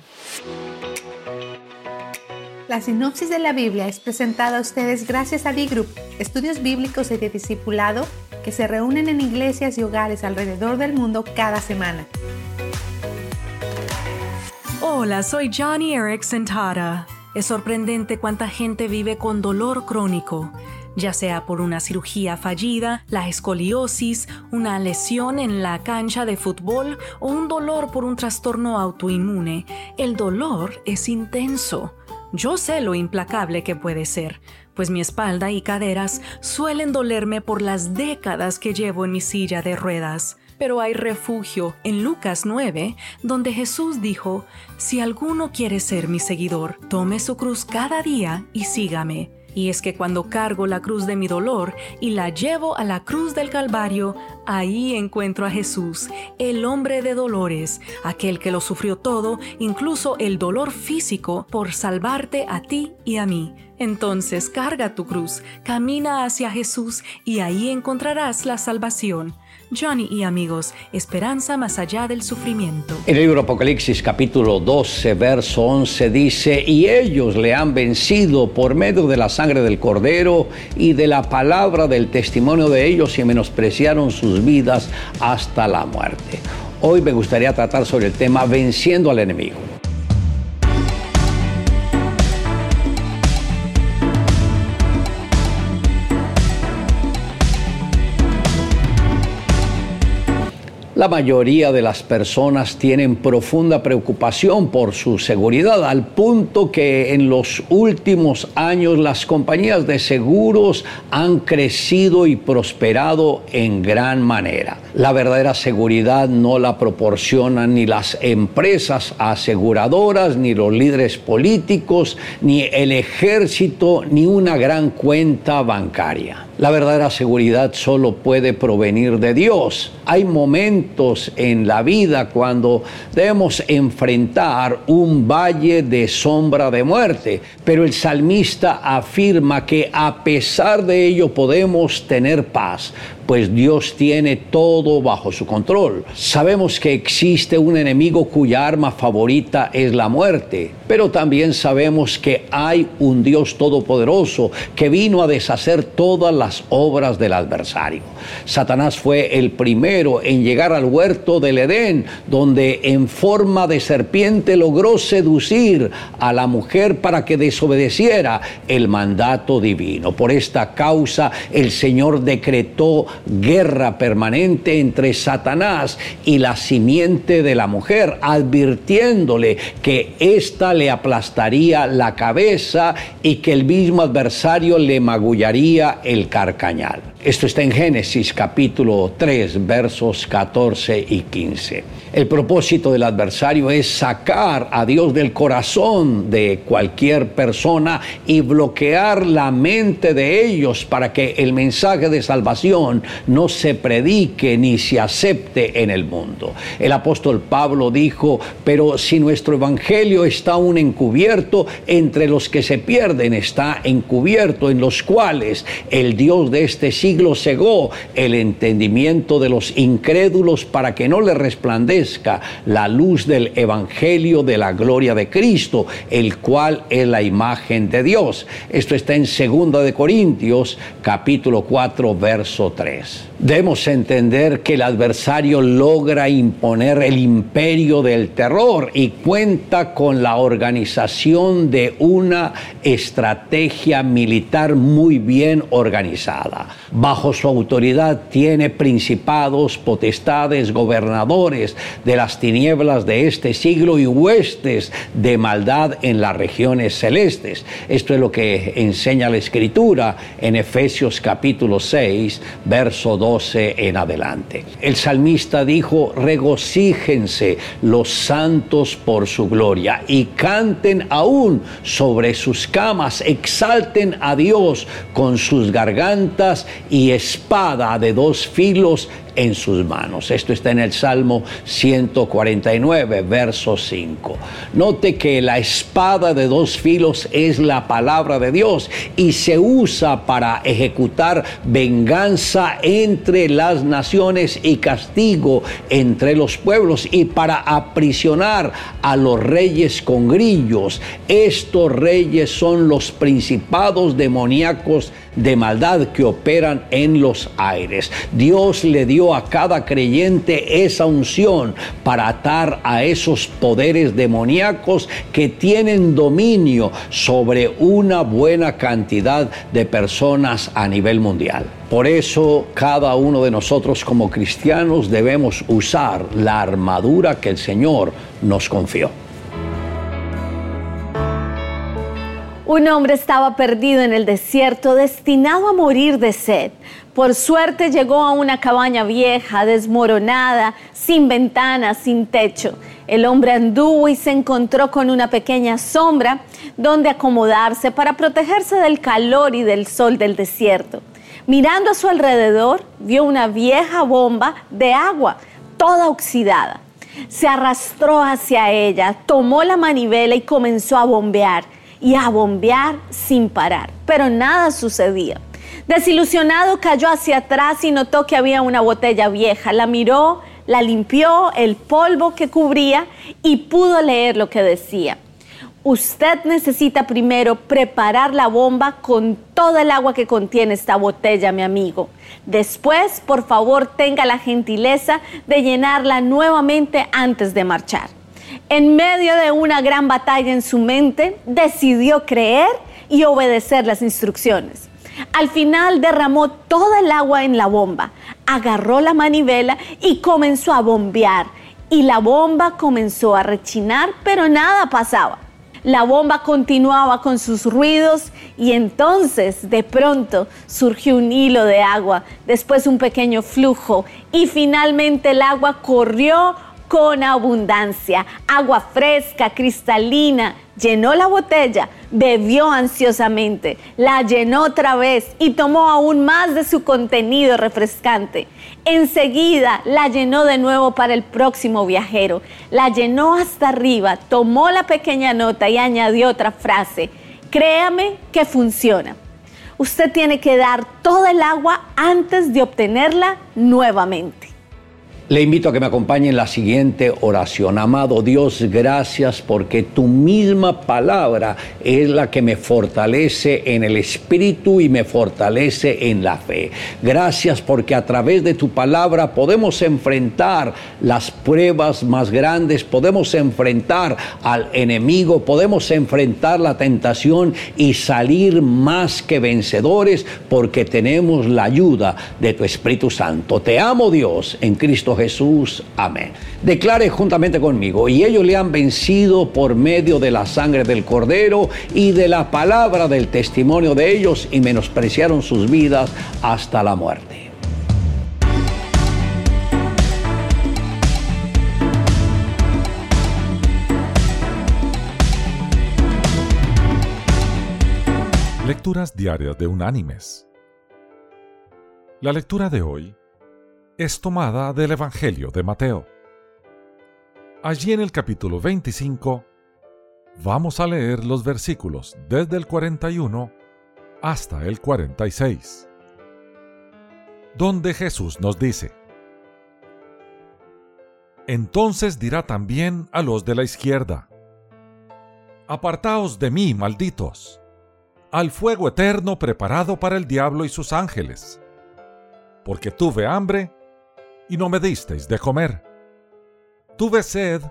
La sinopsis de la Biblia es presentada a ustedes gracias a D-Group, estudios bíblicos y de discipulado que se reúnen en iglesias y hogares alrededor del mundo cada semana. Hola, soy Johnny Eric Sentara. Es sorprendente cuánta gente vive con dolor crónico ya sea por una cirugía fallida, la escoliosis, una lesión en la cancha de fútbol o un dolor por un trastorno autoinmune. El dolor es intenso. Yo sé lo implacable que puede ser, pues mi espalda y caderas suelen dolerme por las décadas que llevo en mi silla de ruedas. Pero hay refugio en Lucas 9, donde Jesús dijo, Si alguno quiere ser mi seguidor, tome su cruz cada día y sígame. Y es que cuando cargo la cruz de mi dolor y la llevo a la cruz del Calvario, ahí encuentro a Jesús, el hombre de dolores, aquel que lo sufrió todo, incluso el dolor físico, por salvarte a ti y a mí. Entonces carga tu cruz, camina hacia Jesús y ahí encontrarás la salvación. Johnny y amigos, esperanza más allá del sufrimiento. En el libro Apocalipsis capítulo 12, verso 11 dice, y ellos le han vencido por medio de la sangre del cordero y de la palabra del testimonio de ellos y menospreciaron sus vidas hasta la muerte. Hoy me gustaría tratar sobre el tema venciendo al enemigo. La mayoría de las personas tienen profunda preocupación por su seguridad, al punto que en los últimos años las compañías de seguros han crecido y prosperado en gran manera. La verdadera seguridad no la proporcionan ni las empresas aseguradoras, ni los líderes políticos, ni el ejército, ni una gran cuenta bancaria. La verdadera seguridad solo puede provenir de Dios. Hay momentos en la vida cuando debemos enfrentar un valle de sombra de muerte, pero el salmista afirma que a pesar de ello podemos tener paz, pues Dios tiene todo bajo su control. Sabemos que existe un enemigo cuya arma favorita es la muerte, pero también sabemos que hay un Dios todopoderoso que vino a deshacer todas las obras del adversario. Satanás fue el primero en llegar al huerto del Edén, donde en forma de serpiente logró seducir a la mujer para que desobedeciera el mandato divino. Por esta causa el Señor decretó guerra permanente entre Satanás y la simiente de la mujer, advirtiéndole que ésta le aplastaría la cabeza y que el mismo adversario le magullaría el carcañal. Esto está en Génesis capítulo 3, versos 14 y 15. El propósito del adversario es sacar a Dios del corazón de cualquier persona y bloquear la mente de ellos para que el mensaje de salvación no se predique ni se acepte en el mundo. El apóstol Pablo dijo, pero si nuestro evangelio está aún encubierto, entre los que se pierden está encubierto, en los cuales el Dios de este siglo cegó el entendimiento de los incrédulos para que no le resplandezca la luz del Evangelio de la gloria de Cristo, el cual es la imagen de Dios. Esto está en 2 de Corintios capítulo 4 verso 3. Debemos entender que el adversario logra imponer el imperio del terror y cuenta con la organización de una estrategia militar muy bien organizada. Bajo su autoridad tiene principados, potestades, gobernadores, de las tinieblas de este siglo y huestes de maldad en las regiones celestes. Esto es lo que enseña la Escritura en Efesios capítulo 6, verso 12 en adelante. El salmista dijo, regocíjense los santos por su gloria y canten aún sobre sus camas, exalten a Dios con sus gargantas y espada de dos filos en sus manos. Esto está en el Salmo 149, verso 5. Note que la espada de dos filos es la palabra de Dios y se usa para ejecutar venganza entre las naciones y castigo entre los pueblos y para aprisionar a los reyes con grillos. Estos reyes son los principados demoníacos de maldad que operan en los aires. Dios le dio a cada creyente esa unción para atar a esos poderes demoníacos que tienen dominio sobre una buena cantidad de personas a nivel mundial. Por eso cada uno de nosotros como cristianos debemos usar la armadura que el Señor nos confió. Un hombre estaba perdido en el desierto, destinado a morir de sed. Por suerte llegó a una cabaña vieja, desmoronada, sin ventanas, sin techo. El hombre anduvo y se encontró con una pequeña sombra donde acomodarse para protegerse del calor y del sol del desierto. Mirando a su alrededor, vio una vieja bomba de agua, toda oxidada. Se arrastró hacia ella, tomó la manivela y comenzó a bombear y a bombear sin parar, pero nada sucedía. Desilusionado cayó hacia atrás y notó que había una botella vieja. La miró, la limpió, el polvo que cubría y pudo leer lo que decía. Usted necesita primero preparar la bomba con toda el agua que contiene esta botella, mi amigo. Después, por favor, tenga la gentileza de llenarla nuevamente antes de marchar en medio de una gran batalla en su mente, decidió creer y obedecer las instrucciones. Al final derramó toda el agua en la bomba, agarró la manivela y comenzó a bombear. Y la bomba comenzó a rechinar, pero nada pasaba. La bomba continuaba con sus ruidos y entonces de pronto surgió un hilo de agua, después un pequeño flujo y finalmente el agua corrió con abundancia, agua fresca, cristalina. Llenó la botella, bebió ansiosamente, la llenó otra vez y tomó aún más de su contenido refrescante. Enseguida la llenó de nuevo para el próximo viajero. La llenó hasta arriba, tomó la pequeña nota y añadió otra frase. Créame que funciona. Usted tiene que dar toda el agua antes de obtenerla nuevamente. Le invito a que me acompañe en la siguiente oración. Amado Dios, gracias porque tu misma palabra es la que me fortalece en el espíritu y me fortalece en la fe. Gracias porque a través de tu palabra podemos enfrentar las pruebas más grandes, podemos enfrentar al enemigo, podemos enfrentar la tentación y salir más que vencedores porque tenemos la ayuda de tu Espíritu Santo. Te amo Dios en Cristo Jesús. Amén. Declare juntamente conmigo, y ellos le han vencido por medio de la sangre del cordero y de la palabra del testimonio de ellos y menospreciaron sus vidas hasta la muerte. Lecturas diarias de Unánimes. La lectura de hoy es tomada del Evangelio de Mateo. Allí en el capítulo 25 vamos a leer los versículos desde el 41 hasta el 46, donde Jesús nos dice, Entonces dirá también a los de la izquierda, Apartaos de mí, malditos, al fuego eterno preparado para el diablo y sus ángeles, porque tuve hambre y no me disteis de comer. Tuve sed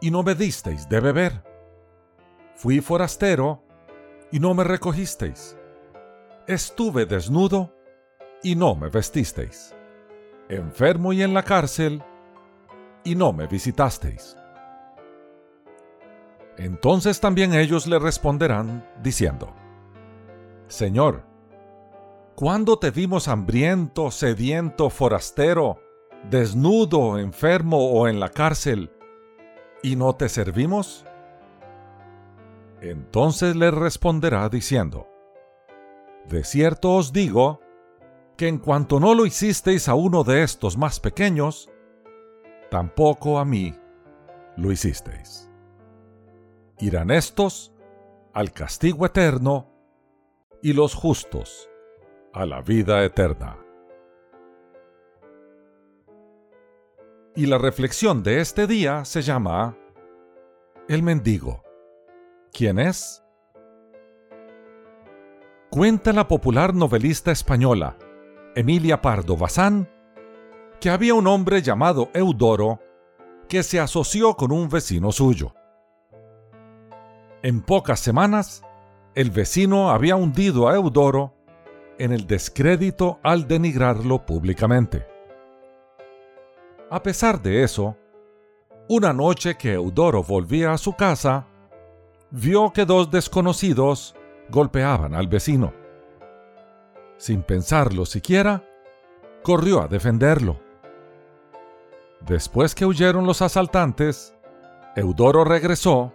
y no me disteis de beber. Fui forastero y no me recogisteis. Estuve desnudo y no me vestisteis. Enfermo y en la cárcel y no me visitasteis. Entonces también ellos le responderán diciendo, Señor, ¿cuándo te vimos hambriento, sediento, forastero, desnudo, enfermo o en la cárcel, y no te servimos? Entonces le responderá diciendo, De cierto os digo, que en cuanto no lo hicisteis a uno de estos más pequeños, tampoco a mí lo hicisteis. Irán estos al castigo eterno, y los justos a la vida eterna. Y la reflexión de este día se llama El mendigo. ¿Quién es? Cuenta la popular novelista española Emilia Pardo Bazán que había un hombre llamado Eudoro que se asoció con un vecino suyo. En pocas semanas, el vecino había hundido a Eudoro en el descrédito al denigrarlo públicamente. A pesar de eso, una noche que Eudoro volvía a su casa, vio que dos desconocidos golpeaban al vecino. Sin pensarlo siquiera, corrió a defenderlo. Después que huyeron los asaltantes, Eudoro regresó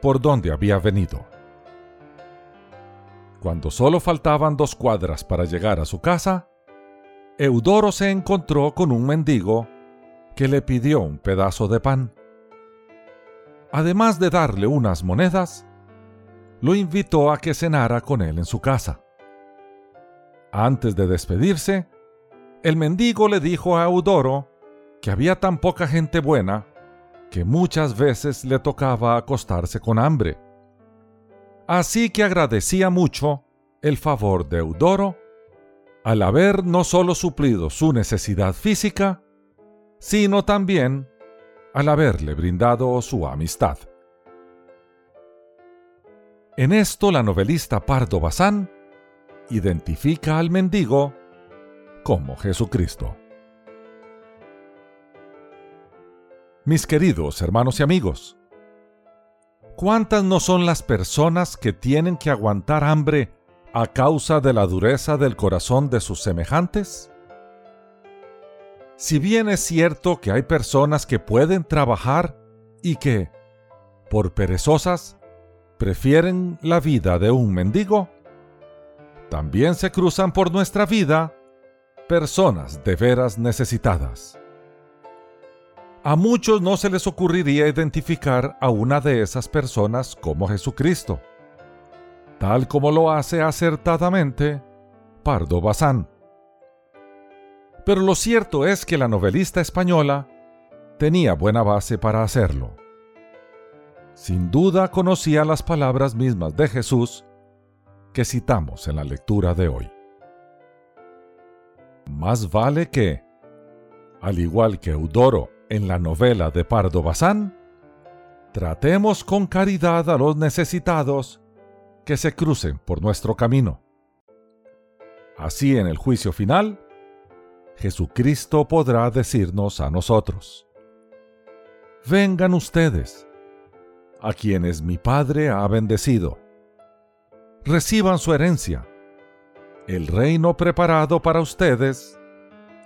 por donde había venido. Cuando solo faltaban dos cuadras para llegar a su casa, Eudoro se encontró con un mendigo que le pidió un pedazo de pan. Además de darle unas monedas, lo invitó a que cenara con él en su casa. Antes de despedirse, el mendigo le dijo a Eudoro que había tan poca gente buena que muchas veces le tocaba acostarse con hambre Así que agradecía mucho el favor de Eudoro al haber no solo suplido su necesidad física, sino también al haberle brindado su amistad. En esto la novelista Pardo Bazán identifica al mendigo como Jesucristo. Mis queridos hermanos y amigos, ¿Cuántas no son las personas que tienen que aguantar hambre a causa de la dureza del corazón de sus semejantes? Si bien es cierto que hay personas que pueden trabajar y que, por perezosas, prefieren la vida de un mendigo, también se cruzan por nuestra vida personas de veras necesitadas. A muchos no se les ocurriría identificar a una de esas personas como Jesucristo, tal como lo hace acertadamente Pardo Bazán. Pero lo cierto es que la novelista española tenía buena base para hacerlo. Sin duda conocía las palabras mismas de Jesús que citamos en la lectura de hoy. Más vale que, al igual que Eudoro en la novela de Pardo Bazán, tratemos con caridad a los necesitados que se crucen por nuestro camino. Así en el juicio final, Jesucristo podrá decirnos a nosotros, Vengan ustedes, a quienes mi Padre ha bendecido, reciban su herencia, el reino preparado para ustedes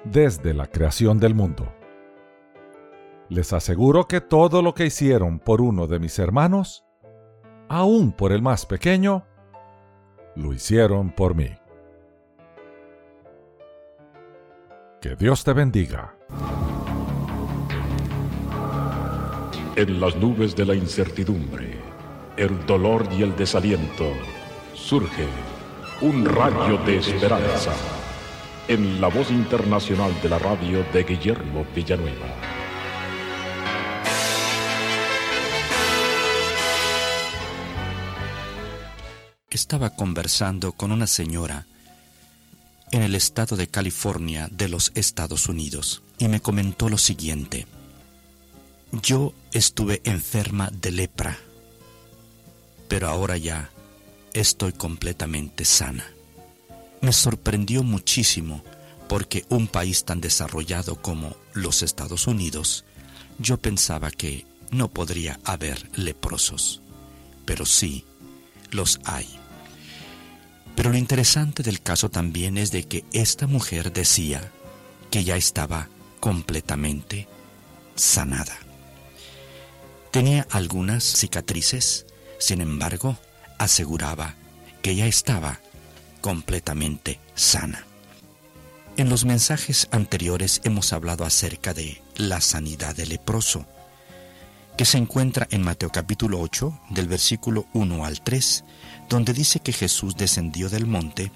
desde la creación del mundo. Les aseguro que todo lo que hicieron por uno de mis hermanos, aún por el más pequeño, lo hicieron por mí. Que Dios te bendiga. En las nubes de la incertidumbre, el dolor y el desaliento, surge un rayo de esperanza en la voz internacional de la radio de Guillermo Villanueva. Estaba conversando con una señora en el estado de California de los Estados Unidos y me comentó lo siguiente. Yo estuve enferma de lepra, pero ahora ya estoy completamente sana. Me sorprendió muchísimo porque un país tan desarrollado como los Estados Unidos, yo pensaba que no podría haber leprosos, pero sí los hay. Pero lo interesante del caso también es de que esta mujer decía que ya estaba completamente sanada. Tenía algunas cicatrices, sin embargo, aseguraba que ya estaba completamente sana. En los mensajes anteriores hemos hablado acerca de la sanidad del leproso, que se encuentra en Mateo capítulo 8, del versículo 1 al 3, donde dice que Jesús descendió del monte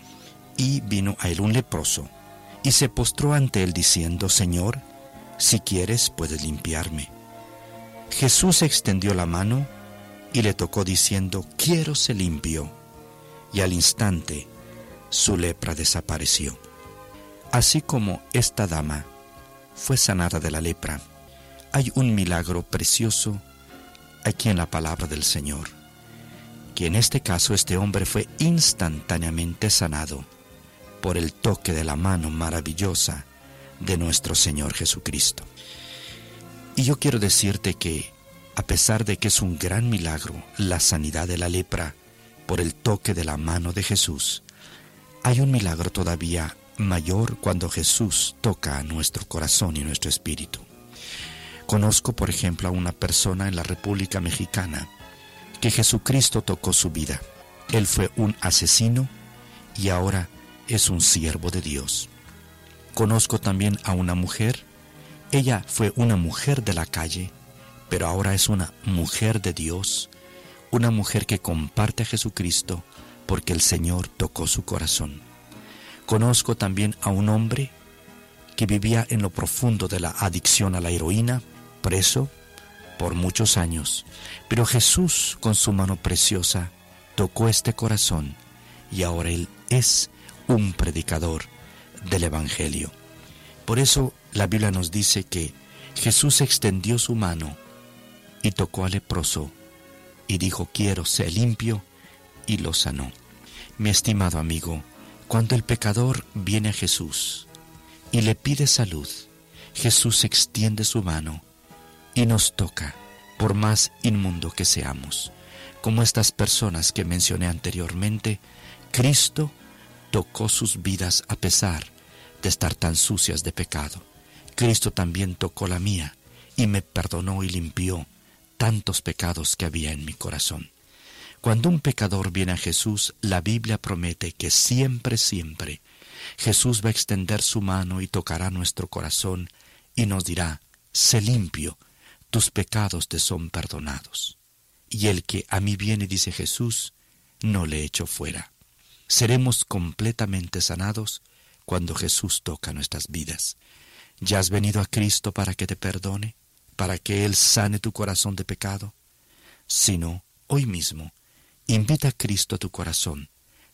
y vino a él un leproso, y se postró ante él diciendo, Señor, si quieres puedes limpiarme. Jesús extendió la mano y le tocó diciendo, quiero se limpio, y al instante su lepra desapareció. Así como esta dama fue sanada de la lepra, hay un milagro precioso aquí en la palabra del Señor que en este caso este hombre fue instantáneamente sanado por el toque de la mano maravillosa de nuestro Señor Jesucristo. Y yo quiero decirte que, a pesar de que es un gran milagro la sanidad de la lepra por el toque de la mano de Jesús, hay un milagro todavía mayor cuando Jesús toca a nuestro corazón y nuestro espíritu. Conozco, por ejemplo, a una persona en la República Mexicana que Jesucristo tocó su vida. Él fue un asesino y ahora es un siervo de Dios. Conozco también a una mujer. Ella fue una mujer de la calle, pero ahora es una mujer de Dios, una mujer que comparte a Jesucristo porque el Señor tocó su corazón. Conozco también a un hombre que vivía en lo profundo de la adicción a la heroína, preso, por muchos años, pero Jesús con su mano preciosa tocó este corazón y ahora Él es un predicador del Evangelio. Por eso la Biblia nos dice que Jesús extendió su mano y tocó al leproso y dijo, quiero ser limpio, y lo sanó. Mi estimado amigo, cuando el pecador viene a Jesús y le pide salud, Jesús extiende su mano y nos toca, por más inmundo que seamos. Como estas personas que mencioné anteriormente, Cristo tocó sus vidas a pesar de estar tan sucias de pecado. Cristo también tocó la mía y me perdonó y limpió tantos pecados que había en mi corazón. Cuando un pecador viene a Jesús, la Biblia promete que siempre, siempre Jesús va a extender su mano y tocará nuestro corazón y nos dirá, sé limpio, tus pecados te son perdonados. Y el que a mí viene, dice Jesús, no le echo fuera. Seremos completamente sanados cuando Jesús toca nuestras vidas. ¿Ya has venido a Cristo para que te perdone? ¿Para que Él sane tu corazón de pecado? Si no, hoy mismo, invita a Cristo a tu corazón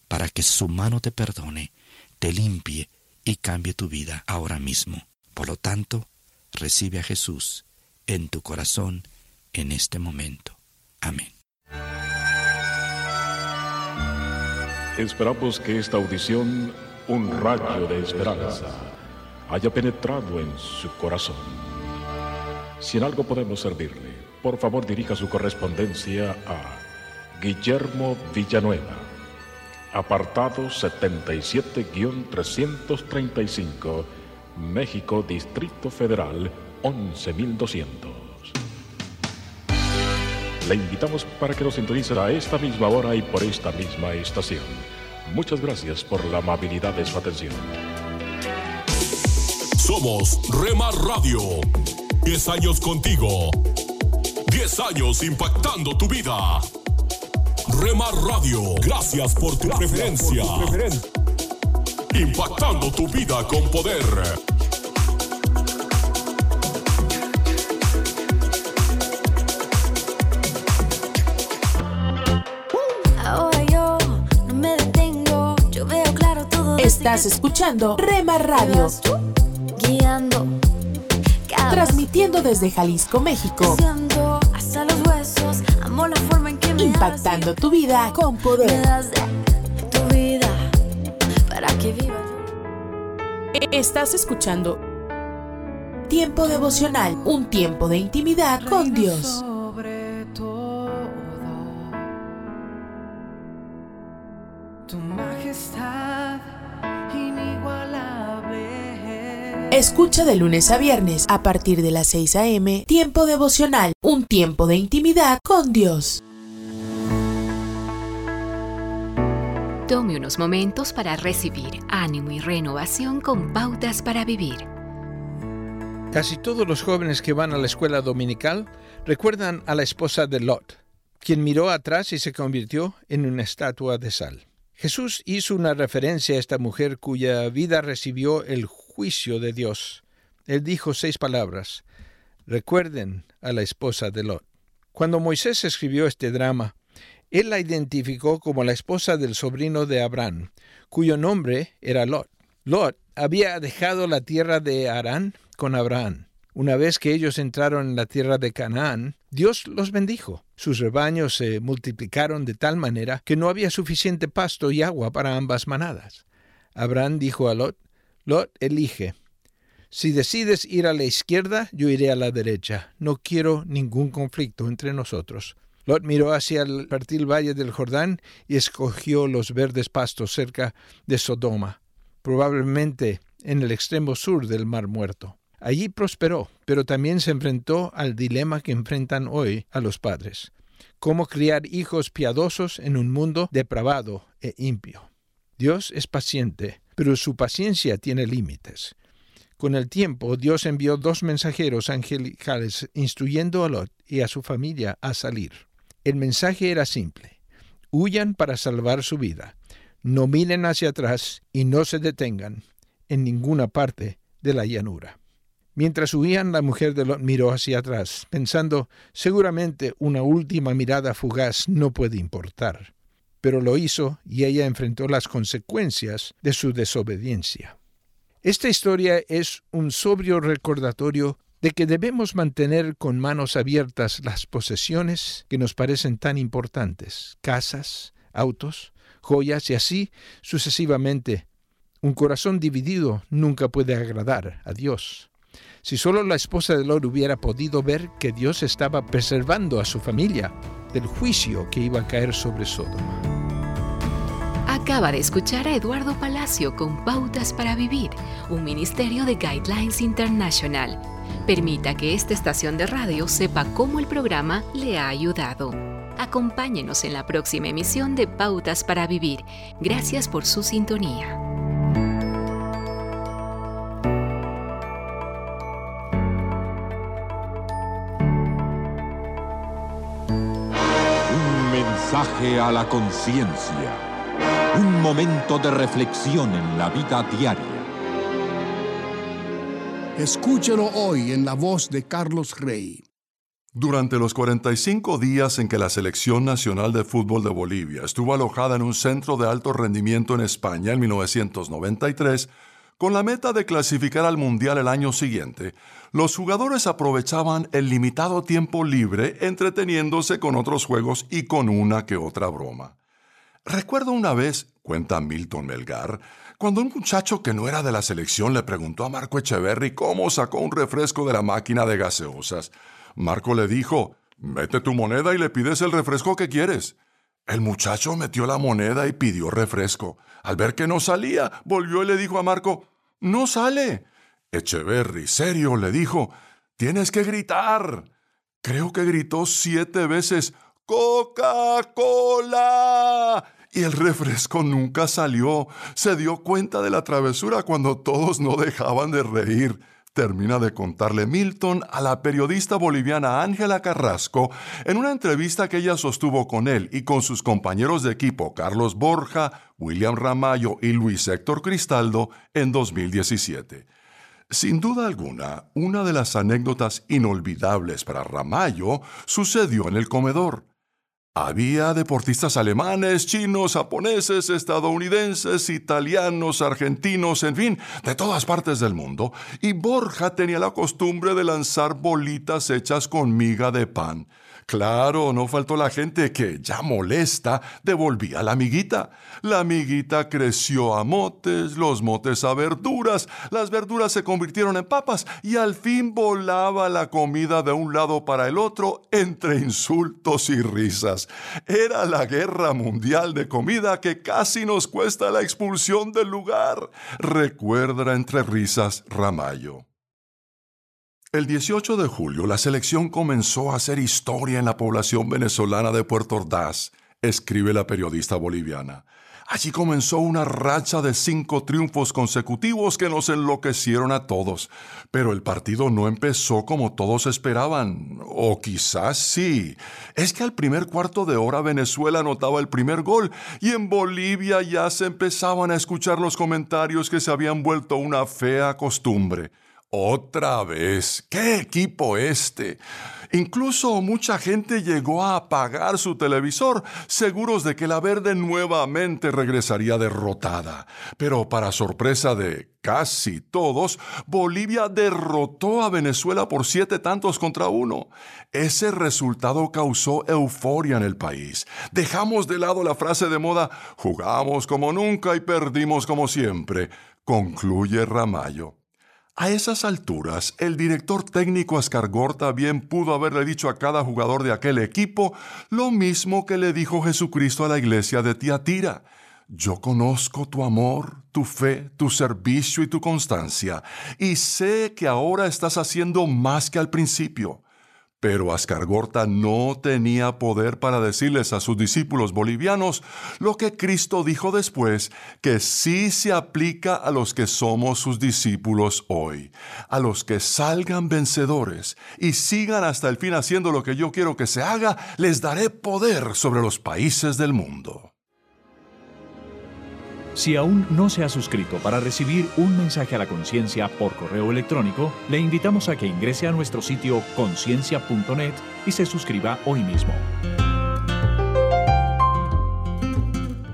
para que su mano te perdone, te limpie y cambie tu vida ahora mismo. Por lo tanto, recibe a Jesús en tu corazón en este momento. Amén. Esperamos que esta audición, un rayo de esperanza, haya penetrado en su corazón. Si en algo podemos servirle, por favor dirija su correspondencia a Guillermo Villanueva, apartado 77-335, México, Distrito Federal, 11200. Le invitamos para que nos sintonice a esta misma hora y por esta misma estación. Muchas gracias por la amabilidad de su atención. Somos Remar Radio. 10 años contigo. 10 años impactando tu vida. Remar Radio, gracias por tu preferencia. Impactando tu vida con poder. Estás escuchando Rema Radio, guiando, transmitiendo desde Jalisco, México, siendo hasta los huesos. Amo la forma en que me impactando tu vida con Me poder. das de tu vida para que viva. Estás escuchando Tiempo devocional, un tiempo de intimidad con Dios. Escucha de lunes a viernes a partir de las 6 a.m. Tiempo devocional, un tiempo de intimidad con Dios. Tome unos momentos para recibir ánimo y renovación con pautas para vivir. Casi todos los jóvenes que van a la escuela dominical recuerdan a la esposa de Lot, quien miró atrás y se convirtió en una estatua de sal. Jesús hizo una referencia a esta mujer cuya vida recibió el juicio de Dios. Él dijo seis palabras. Recuerden a la esposa de Lot. Cuando Moisés escribió este drama, él la identificó como la esposa del sobrino de Abraham, cuyo nombre era Lot. Lot había dejado la tierra de Harán con Abraham. Una vez que ellos entraron en la tierra de Canaán, Dios los bendijo. Sus rebaños se multiplicaron de tal manera que no había suficiente pasto y agua para ambas manadas. Abraham dijo a Lot, Lot, elige. Si decides ir a la izquierda, yo iré a la derecha. No quiero ningún conflicto entre nosotros. Lot miró hacia el fértil valle del Jordán y escogió los verdes pastos cerca de Sodoma, probablemente en el extremo sur del Mar Muerto. Allí prosperó, pero también se enfrentó al dilema que enfrentan hoy a los padres. Cómo criar hijos piadosos en un mundo depravado e impio. Dios es paciente, pero su paciencia tiene límites. Con el tiempo, Dios envió dos mensajeros angelicales instruyendo a Lot y a su familia a salir. El mensaje era simple. Huyan para salvar su vida. No miren hacia atrás y no se detengan en ninguna parte de la llanura. Mientras huían, la mujer de Lot miró hacia atrás, pensando, seguramente una última mirada fugaz no puede importar. Pero lo hizo y ella enfrentó las consecuencias de su desobediencia. Esta historia es un sobrio recordatorio de que debemos mantener con manos abiertas las posesiones que nos parecen tan importantes, casas, autos, joyas y así sucesivamente. Un corazón dividido nunca puede agradar a Dios. Si solo la esposa de Lot hubiera podido ver que Dios estaba preservando a su familia del juicio que iba a caer sobre Sodoma. Acaba de escuchar a Eduardo Palacio con Pautas para Vivir, un ministerio de Guidelines International. Permita que esta estación de radio sepa cómo el programa le ha ayudado. Acompáñenos en la próxima emisión de Pautas para Vivir. Gracias por su sintonía. Mensaje a la conciencia. Un momento de reflexión en la vida diaria. Escúchelo hoy en la voz de Carlos Rey. Durante los 45 días en que la Selección Nacional de Fútbol de Bolivia estuvo alojada en un centro de alto rendimiento en España en 1993, con la meta de clasificar al Mundial el año siguiente, los jugadores aprovechaban el limitado tiempo libre entreteniéndose con otros juegos y con una que otra broma. Recuerdo una vez, cuenta Milton Melgar, cuando un muchacho que no era de la selección le preguntó a Marco Echeverry cómo sacó un refresco de la máquina de gaseosas. Marco le dijo, mete tu moneda y le pides el refresco que quieres. El muchacho metió la moneda y pidió refresco. Al ver que no salía, volvió y le dijo a Marco, no sale. Echeverry, serio, le dijo, tienes que gritar. Creo que gritó siete veces, Coca-Cola. Y el refresco nunca salió. Se dio cuenta de la travesura cuando todos no dejaban de reír. Termina de contarle Milton a la periodista boliviana Ángela Carrasco en una entrevista que ella sostuvo con él y con sus compañeros de equipo Carlos Borja, William Ramayo y Luis Héctor Cristaldo en 2017. Sin duda alguna, una de las anécdotas inolvidables para Ramayo sucedió en el comedor. Había deportistas alemanes, chinos, japoneses, estadounidenses, italianos, argentinos, en fin, de todas partes del mundo, y Borja tenía la costumbre de lanzar bolitas hechas con miga de pan. Claro, no faltó la gente que, ya molesta, devolvía la amiguita. La amiguita creció a motes, los motes a verduras, las verduras se convirtieron en papas y al fin volaba la comida de un lado para el otro entre insultos y risas. Era la guerra mundial de comida que casi nos cuesta la expulsión del lugar. Recuerda entre risas Ramayo. El 18 de julio, la selección comenzó a hacer historia en la población venezolana de Puerto Ordaz, escribe la periodista boliviana. Allí comenzó una racha de cinco triunfos consecutivos que nos enloquecieron a todos. Pero el partido no empezó como todos esperaban. O quizás sí. Es que al primer cuarto de hora Venezuela anotaba el primer gol y en Bolivia ya se empezaban a escuchar los comentarios que se habían vuelto una fea costumbre. Otra vez, ¿qué equipo este? Incluso mucha gente llegó a apagar su televisor, seguros de que la verde nuevamente regresaría derrotada. Pero para sorpresa de casi todos, Bolivia derrotó a Venezuela por siete tantos contra uno. Ese resultado causó euforia en el país. Dejamos de lado la frase de moda, jugamos como nunca y perdimos como siempre, concluye Ramayo. A esas alturas, el director técnico Escargorta bien pudo haberle dicho a cada jugador de aquel equipo lo mismo que le dijo Jesucristo a la iglesia de Tiatira. Yo conozco tu amor, tu fe, tu servicio y tu constancia, y sé que ahora estás haciendo más que al principio. Pero Ascargorta no tenía poder para decirles a sus discípulos bolivianos lo que Cristo dijo después, que sí se aplica a los que somos sus discípulos hoy, a los que salgan vencedores y sigan hasta el fin haciendo lo que yo quiero que se haga, les daré poder sobre los países del mundo. Si aún no se ha suscrito para recibir un mensaje a la conciencia por correo electrónico, le invitamos a que ingrese a nuestro sitio conciencia.net y se suscriba hoy mismo.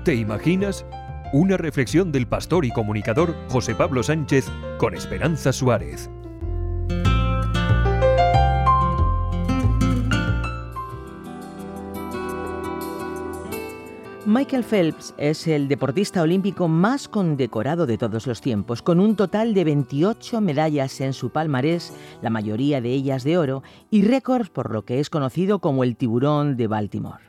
¿Te imaginas? Una reflexión del pastor y comunicador José Pablo Sánchez con Esperanza Suárez. Michael Phelps es el deportista olímpico más condecorado de todos los tiempos, con un total de 28 medallas en su palmarés, la mayoría de ellas de oro, y récords por lo que es conocido como el tiburón de Baltimore.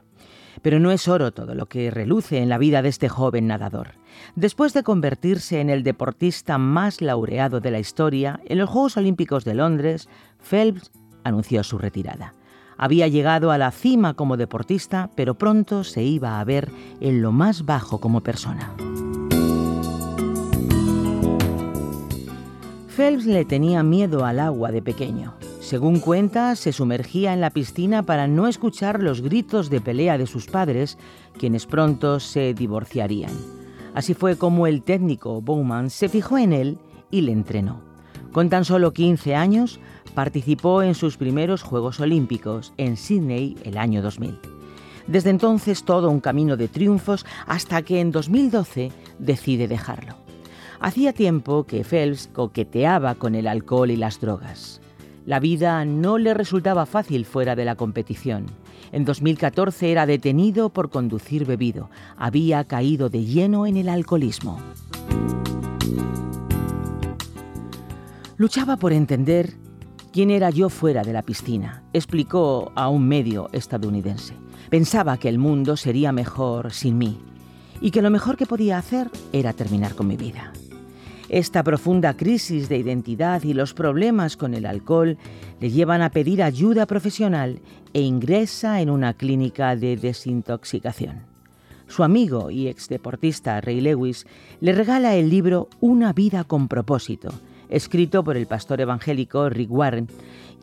Pero no es oro todo lo que reluce en la vida de este joven nadador. Después de convertirse en el deportista más laureado de la historia, en los Juegos Olímpicos de Londres, Phelps anunció su retirada. Había llegado a la cima como deportista, pero pronto se iba a ver en lo más bajo como persona. Phelps le tenía miedo al agua de pequeño. Según cuenta, se sumergía en la piscina para no escuchar los gritos de pelea de sus padres, quienes pronto se divorciarían. Así fue como el técnico Bowman se fijó en él y le entrenó. Con tan solo 15 años, participó en sus primeros Juegos Olímpicos en Sydney el año 2000. Desde entonces todo un camino de triunfos hasta que en 2012 decide dejarlo. Hacía tiempo que Phelps coqueteaba con el alcohol y las drogas. La vida no le resultaba fácil fuera de la competición. En 2014 era detenido por conducir bebido. Había caído de lleno en el alcoholismo. Luchaba por entender quién era yo fuera de la piscina, explicó a un medio estadounidense. Pensaba que el mundo sería mejor sin mí y que lo mejor que podía hacer era terminar con mi vida. Esta profunda crisis de identidad y los problemas con el alcohol le llevan a pedir ayuda profesional e ingresa en una clínica de desintoxicación. Su amigo y exdeportista Ray Lewis le regala el libro Una vida con propósito, escrito por el pastor evangélico Rick Warren,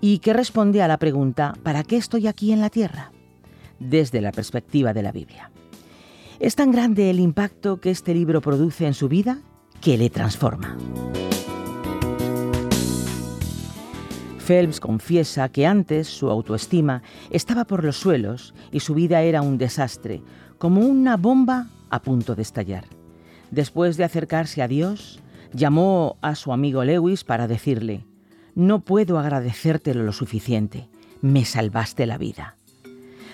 y que responde a la pregunta ¿para qué estoy aquí en la tierra? desde la perspectiva de la Biblia. Es tan grande el impacto que este libro produce en su vida que le transforma. Phelps confiesa que antes su autoestima estaba por los suelos y su vida era un desastre, como una bomba a punto de estallar. Después de acercarse a Dios, llamó a su amigo Lewis para decirle, no puedo agradecértelo lo suficiente, me salvaste la vida.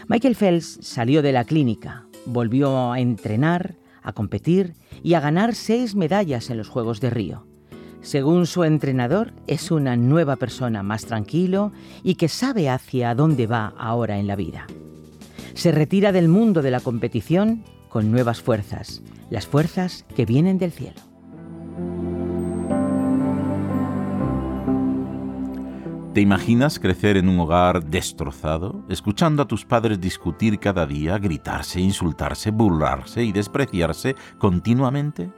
Michael Phelps salió de la clínica, volvió a entrenar, a competir y a ganar seis medallas en los Juegos de Río. Según su entrenador, es una nueva persona más tranquilo y que sabe hacia dónde va ahora en la vida. Se retira del mundo de la competición con nuevas fuerzas, las fuerzas que vienen del cielo. ¿Te imaginas crecer en un hogar destrozado, escuchando a tus padres discutir cada día, gritarse, insultarse, burlarse y despreciarse continuamente?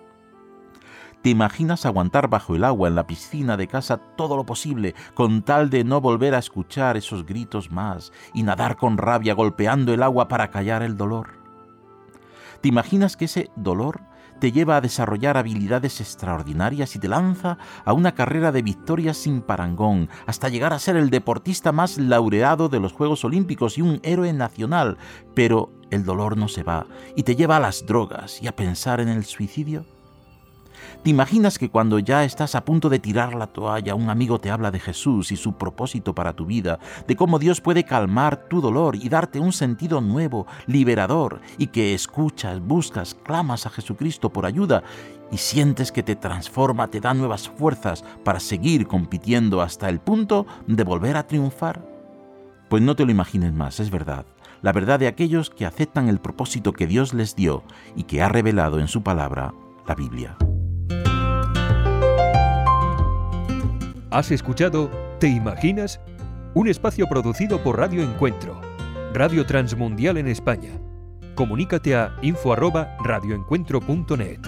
¿Te imaginas aguantar bajo el agua en la piscina de casa todo lo posible con tal de no volver a escuchar esos gritos más y nadar con rabia golpeando el agua para callar el dolor? ¿Te imaginas que ese dolor te lleva a desarrollar habilidades extraordinarias y te lanza a una carrera de victorias sin parangón, hasta llegar a ser el deportista más laureado de los Juegos Olímpicos y un héroe nacional. Pero el dolor no se va y te lleva a las drogas y a pensar en el suicidio. ¿Te imaginas que cuando ya estás a punto de tirar la toalla, un amigo te habla de Jesús y su propósito para tu vida, de cómo Dios puede calmar tu dolor y darte un sentido nuevo, liberador, y que escuchas, buscas, clamas a Jesucristo por ayuda y sientes que te transforma, te da nuevas fuerzas para seguir compitiendo hasta el punto de volver a triunfar? Pues no te lo imagines más, es verdad la verdad de aquellos que aceptan el propósito que Dios les dio y que ha revelado en su palabra, la Biblia. Has escuchado ¿Te imaginas? Un espacio producido por Radio Encuentro, Radio Transmundial en España. Comunícate a info@radioencuentro.net.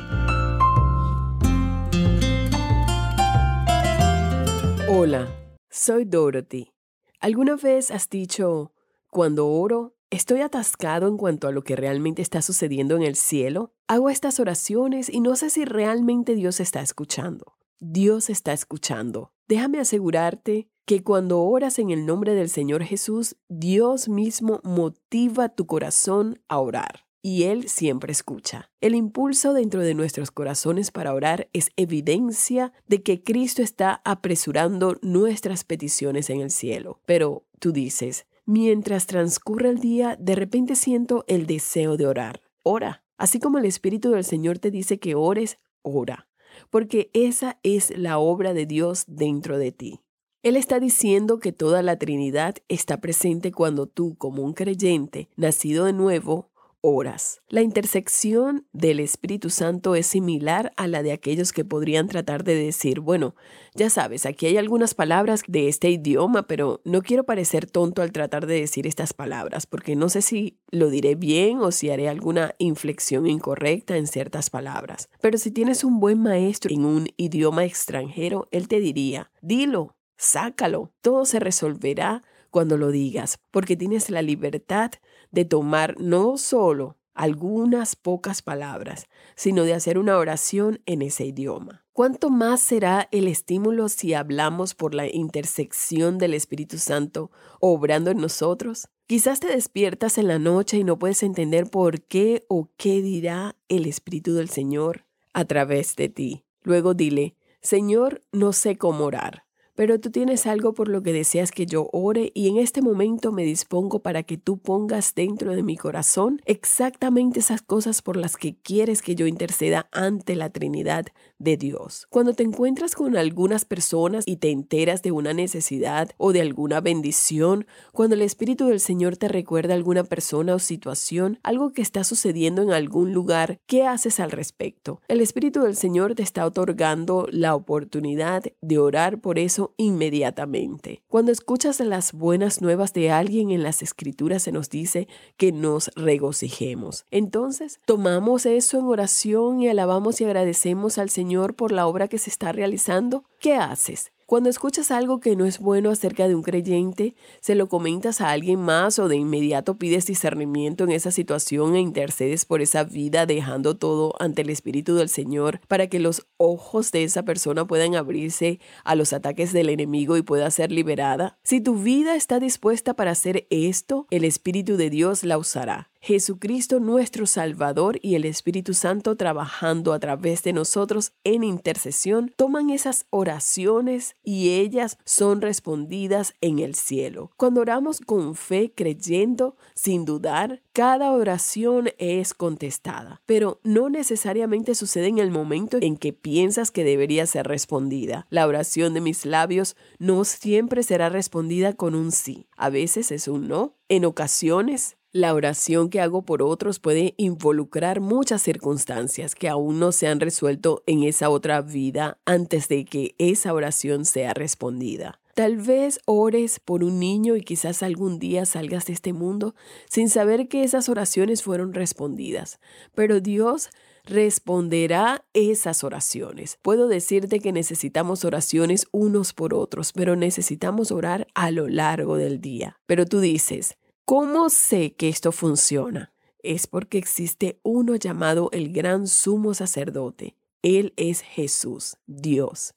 Hola, soy Dorothy. ¿Alguna vez has dicho, cuando oro, estoy atascado en cuanto a lo que realmente está sucediendo en el cielo? Hago estas oraciones y no sé si realmente Dios está escuchando. Dios está escuchando. Déjame asegurarte que cuando oras en el nombre del Señor Jesús, Dios mismo motiva tu corazón a orar. Y Él siempre escucha. El impulso dentro de nuestros corazones para orar es evidencia de que Cristo está apresurando nuestras peticiones en el cielo. Pero tú dices, mientras transcurre el día, de repente siento el deseo de orar. Ora. Así como el Espíritu del Señor te dice que ores, ora porque esa es la obra de Dios dentro de ti. Él está diciendo que toda la Trinidad está presente cuando tú, como un creyente, nacido de nuevo, horas. La intersección del Espíritu Santo es similar a la de aquellos que podrían tratar de decir, bueno, ya sabes, aquí hay algunas palabras de este idioma, pero no quiero parecer tonto al tratar de decir estas palabras, porque no sé si lo diré bien o si haré alguna inflexión incorrecta en ciertas palabras. Pero si tienes un buen maestro en un idioma extranjero, él te diría, dilo, sácalo, todo se resolverá cuando lo digas, porque tienes la libertad de tomar no solo algunas pocas palabras, sino de hacer una oración en ese idioma. ¿Cuánto más será el estímulo si hablamos por la intersección del Espíritu Santo obrando en nosotros? Quizás te despiertas en la noche y no puedes entender por qué o qué dirá el Espíritu del Señor a través de ti. Luego dile, Señor, no sé cómo orar pero tú tienes algo por lo que deseas que yo ore y en este momento me dispongo para que tú pongas dentro de mi corazón exactamente esas cosas por las que quieres que yo interceda ante la Trinidad de Dios. Cuando te encuentras con algunas personas y te enteras de una necesidad o de alguna bendición, cuando el Espíritu del Señor te recuerda alguna persona o situación, algo que está sucediendo en algún lugar, ¿qué haces al respecto? El Espíritu del Señor te está otorgando la oportunidad de orar por eso inmediatamente. Cuando escuchas las buenas nuevas de alguien en las escrituras se nos dice que nos regocijemos. Entonces, tomamos eso en oración y alabamos y agradecemos al Señor por la obra que se está realizando. ¿Qué haces? Cuando escuchas algo que no es bueno acerca de un creyente, se lo comentas a alguien más o de inmediato pides discernimiento en esa situación e intercedes por esa vida dejando todo ante el Espíritu del Señor para que los ojos de esa persona puedan abrirse a los ataques del enemigo y pueda ser liberada. Si tu vida está dispuesta para hacer esto, el Espíritu de Dios la usará. Jesucristo nuestro Salvador y el Espíritu Santo trabajando a través de nosotros en intercesión, toman esas oraciones y ellas son respondidas en el cielo. Cuando oramos con fe, creyendo, sin dudar, cada oración es contestada, pero no necesariamente sucede en el momento en que piensas que debería ser respondida. La oración de mis labios no siempre será respondida con un sí. A veces es un no. En ocasiones la oración que hago por otros puede involucrar muchas circunstancias que aún no se han resuelto en esa otra vida antes de que esa oración sea respondida. Tal vez ores por un niño y quizás algún día salgas de este mundo sin saber que esas oraciones fueron respondidas, pero Dios responderá esas oraciones. Puedo decirte que necesitamos oraciones unos por otros, pero necesitamos orar a lo largo del día. Pero tú dices, ¿Cómo sé que esto funciona? Es porque existe uno llamado el gran sumo sacerdote. Él es Jesús, Dios,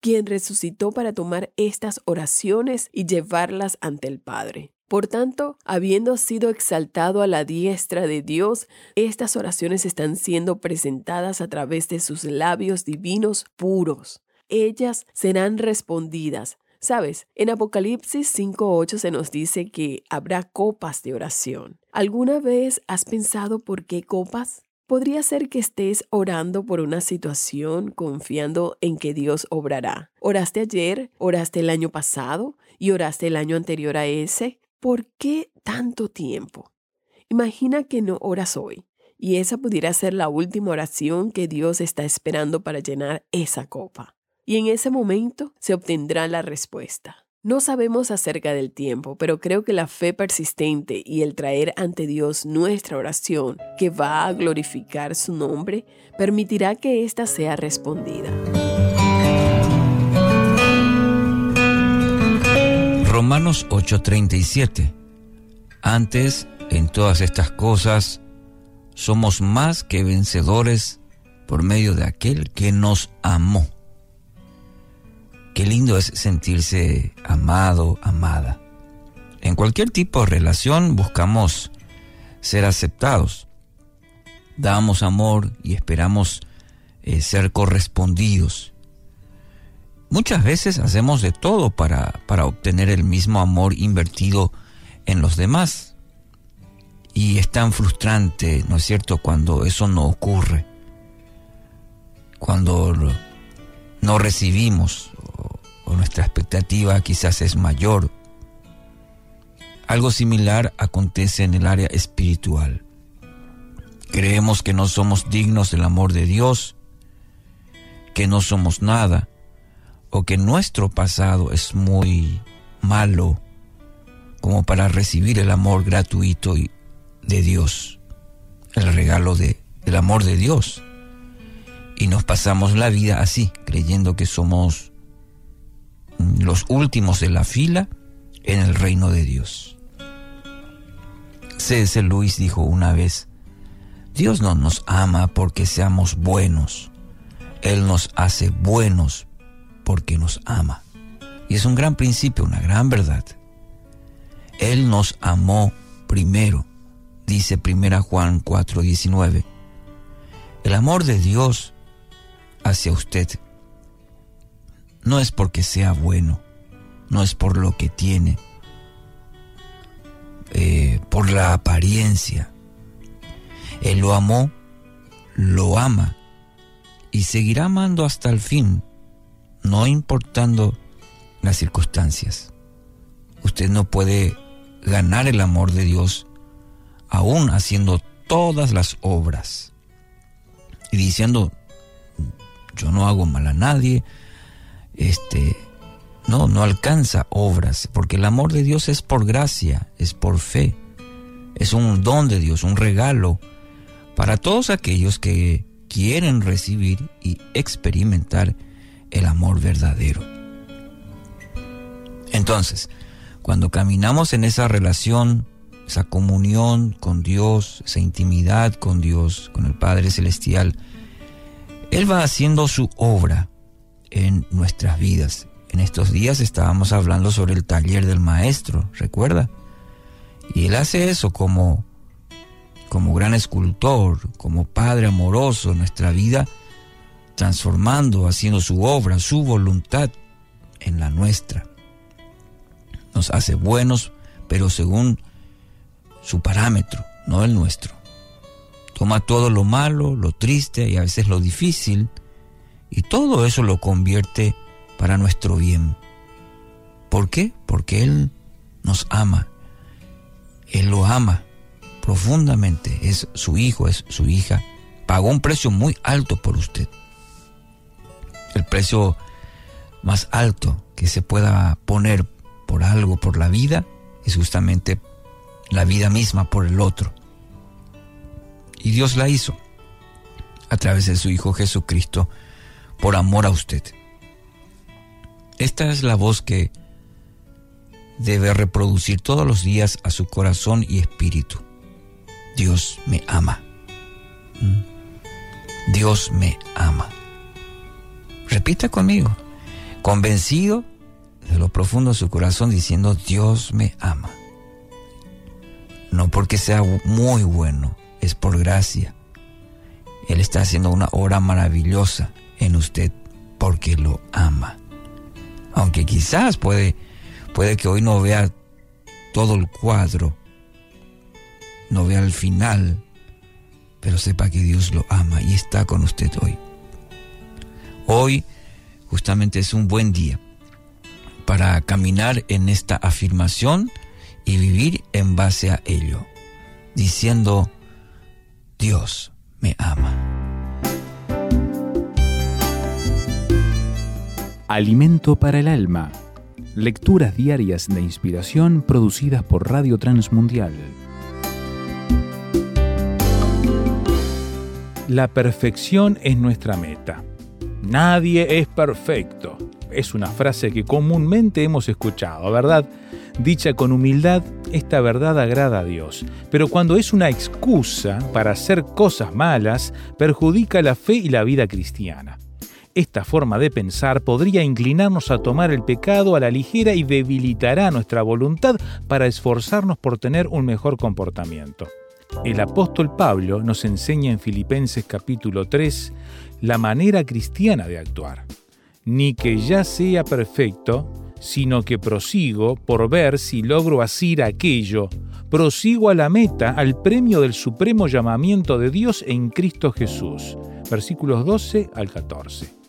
quien resucitó para tomar estas oraciones y llevarlas ante el Padre. Por tanto, habiendo sido exaltado a la diestra de Dios, estas oraciones están siendo presentadas a través de sus labios divinos puros. Ellas serán respondidas Sabes, en Apocalipsis 5.8 se nos dice que habrá copas de oración. ¿Alguna vez has pensado por qué copas? Podría ser que estés orando por una situación confiando en que Dios obrará. ¿Oraste ayer? ¿Oraste el año pasado? ¿Y oraste el año anterior a ese? ¿Por qué tanto tiempo? Imagina que no oras hoy y esa pudiera ser la última oración que Dios está esperando para llenar esa copa y en ese momento se obtendrá la respuesta. No sabemos acerca del tiempo, pero creo que la fe persistente y el traer ante Dios nuestra oración, que va a glorificar su nombre, permitirá que ésta sea respondida. Romanos 8:37 Antes, en todas estas cosas, somos más que vencedores por medio de aquel que nos amó. Qué lindo es sentirse amado, amada. En cualquier tipo de relación buscamos ser aceptados. Damos amor y esperamos eh, ser correspondidos. Muchas veces hacemos de todo para, para obtener el mismo amor invertido en los demás. Y es tan frustrante, ¿no es cierto?, cuando eso no ocurre. Cuando no recibimos o nuestra expectativa quizás es mayor. Algo similar acontece en el área espiritual. creemos que no somos dignos del amor de Dios, que no somos nada, o que nuestro pasado es muy malo como para recibir el amor gratuito de Dios, el regalo de, del amor de Dios. Y nos pasamos la vida así, creyendo que somos los últimos de la fila en el reino de Dios. C.S. Luis dijo una vez, Dios no nos ama porque seamos buenos, Él nos hace buenos porque nos ama. Y es un gran principio, una gran verdad. Él nos amó primero, dice 1 Juan 4:19. El amor de Dios hacia usted no es porque sea bueno, no es por lo que tiene, eh, por la apariencia. Él lo amó, lo ama y seguirá amando hasta el fin, no importando las circunstancias. Usted no puede ganar el amor de Dios aún haciendo todas las obras y diciendo yo no hago mal a nadie este no no alcanza obras porque el amor de Dios es por gracia es por fe es un don de Dios un regalo para todos aquellos que quieren recibir y experimentar el amor verdadero. Entonces cuando caminamos en esa relación, esa comunión con Dios, esa intimidad con Dios, con el Padre Celestial, Él va haciendo su obra en nuestras vidas. En estos días estábamos hablando sobre el taller del maestro, ¿recuerda? Y Él hace eso como, como gran escultor, como Padre amoroso nuestra vida, transformando, haciendo su obra, su voluntad en la nuestra nos hace buenos, pero según su parámetro, no el nuestro. Toma todo lo malo, lo triste y a veces lo difícil, y todo eso lo convierte para nuestro bien. ¿Por qué? Porque Él nos ama. Él lo ama profundamente. Es su hijo, es su hija. Pagó un precio muy alto por usted. El precio más alto que se pueda poner por algo, por la vida, es justamente la vida misma por el otro. Y Dios la hizo a través de su Hijo Jesucristo por amor a usted. Esta es la voz que debe reproducir todos los días a su corazón y espíritu. Dios me ama. ¿Mm? Dios me ama. Repita conmigo. Convencido de lo profundo de su corazón diciendo, Dios me ama. No porque sea muy bueno, es por gracia. Él está haciendo una obra maravillosa en usted porque lo ama. Aunque quizás puede, puede que hoy no vea todo el cuadro, no vea el final, pero sepa que Dios lo ama y está con usted hoy. Hoy justamente es un buen día para caminar en esta afirmación y vivir en base a ello, diciendo, Dios me ama. Alimento para el alma. Lecturas diarias de inspiración producidas por Radio Transmundial. La perfección es nuestra meta. Nadie es perfecto es una frase que comúnmente hemos escuchado, ¿verdad? Dicha con humildad, esta verdad agrada a Dios. Pero cuando es una excusa para hacer cosas malas, perjudica la fe y la vida cristiana. Esta forma de pensar podría inclinarnos a tomar el pecado a la ligera y debilitará nuestra voluntad para esforzarnos por tener un mejor comportamiento. El apóstol Pablo nos enseña en Filipenses capítulo 3 la manera cristiana de actuar ni que ya sea perfecto, sino que prosigo por ver si logro asir aquello, prosigo a la meta, al premio del supremo llamamiento de Dios en Cristo Jesús. Versículos 12 al 14.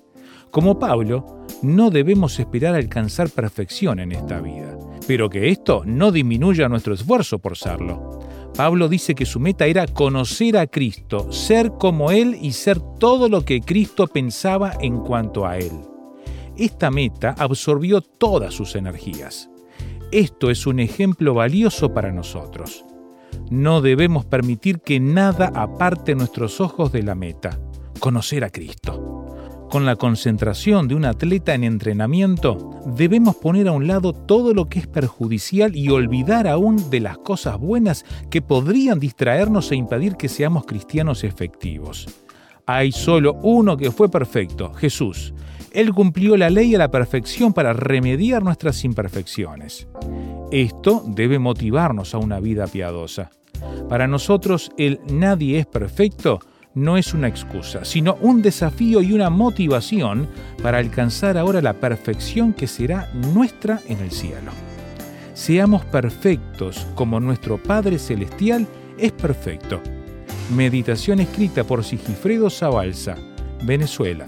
Como Pablo, no debemos esperar alcanzar perfección en esta vida, pero que esto no disminuya nuestro esfuerzo por serlo. Pablo dice que su meta era conocer a Cristo, ser como Él y ser todo lo que Cristo pensaba en cuanto a Él. Esta meta absorbió todas sus energías. Esto es un ejemplo valioso para nosotros. No debemos permitir que nada aparte nuestros ojos de la meta, conocer a Cristo. Con la concentración de un atleta en entrenamiento, debemos poner a un lado todo lo que es perjudicial y olvidar aún de las cosas buenas que podrían distraernos e impedir que seamos cristianos efectivos. Hay solo uno que fue perfecto, Jesús. Él cumplió la ley a la perfección para remediar nuestras imperfecciones. Esto debe motivarnos a una vida piadosa. Para nosotros el nadie es perfecto no es una excusa, sino un desafío y una motivación para alcanzar ahora la perfección que será nuestra en el cielo. Seamos perfectos como nuestro Padre Celestial es perfecto. Meditación escrita por Sigifredo Zabalza, Venezuela.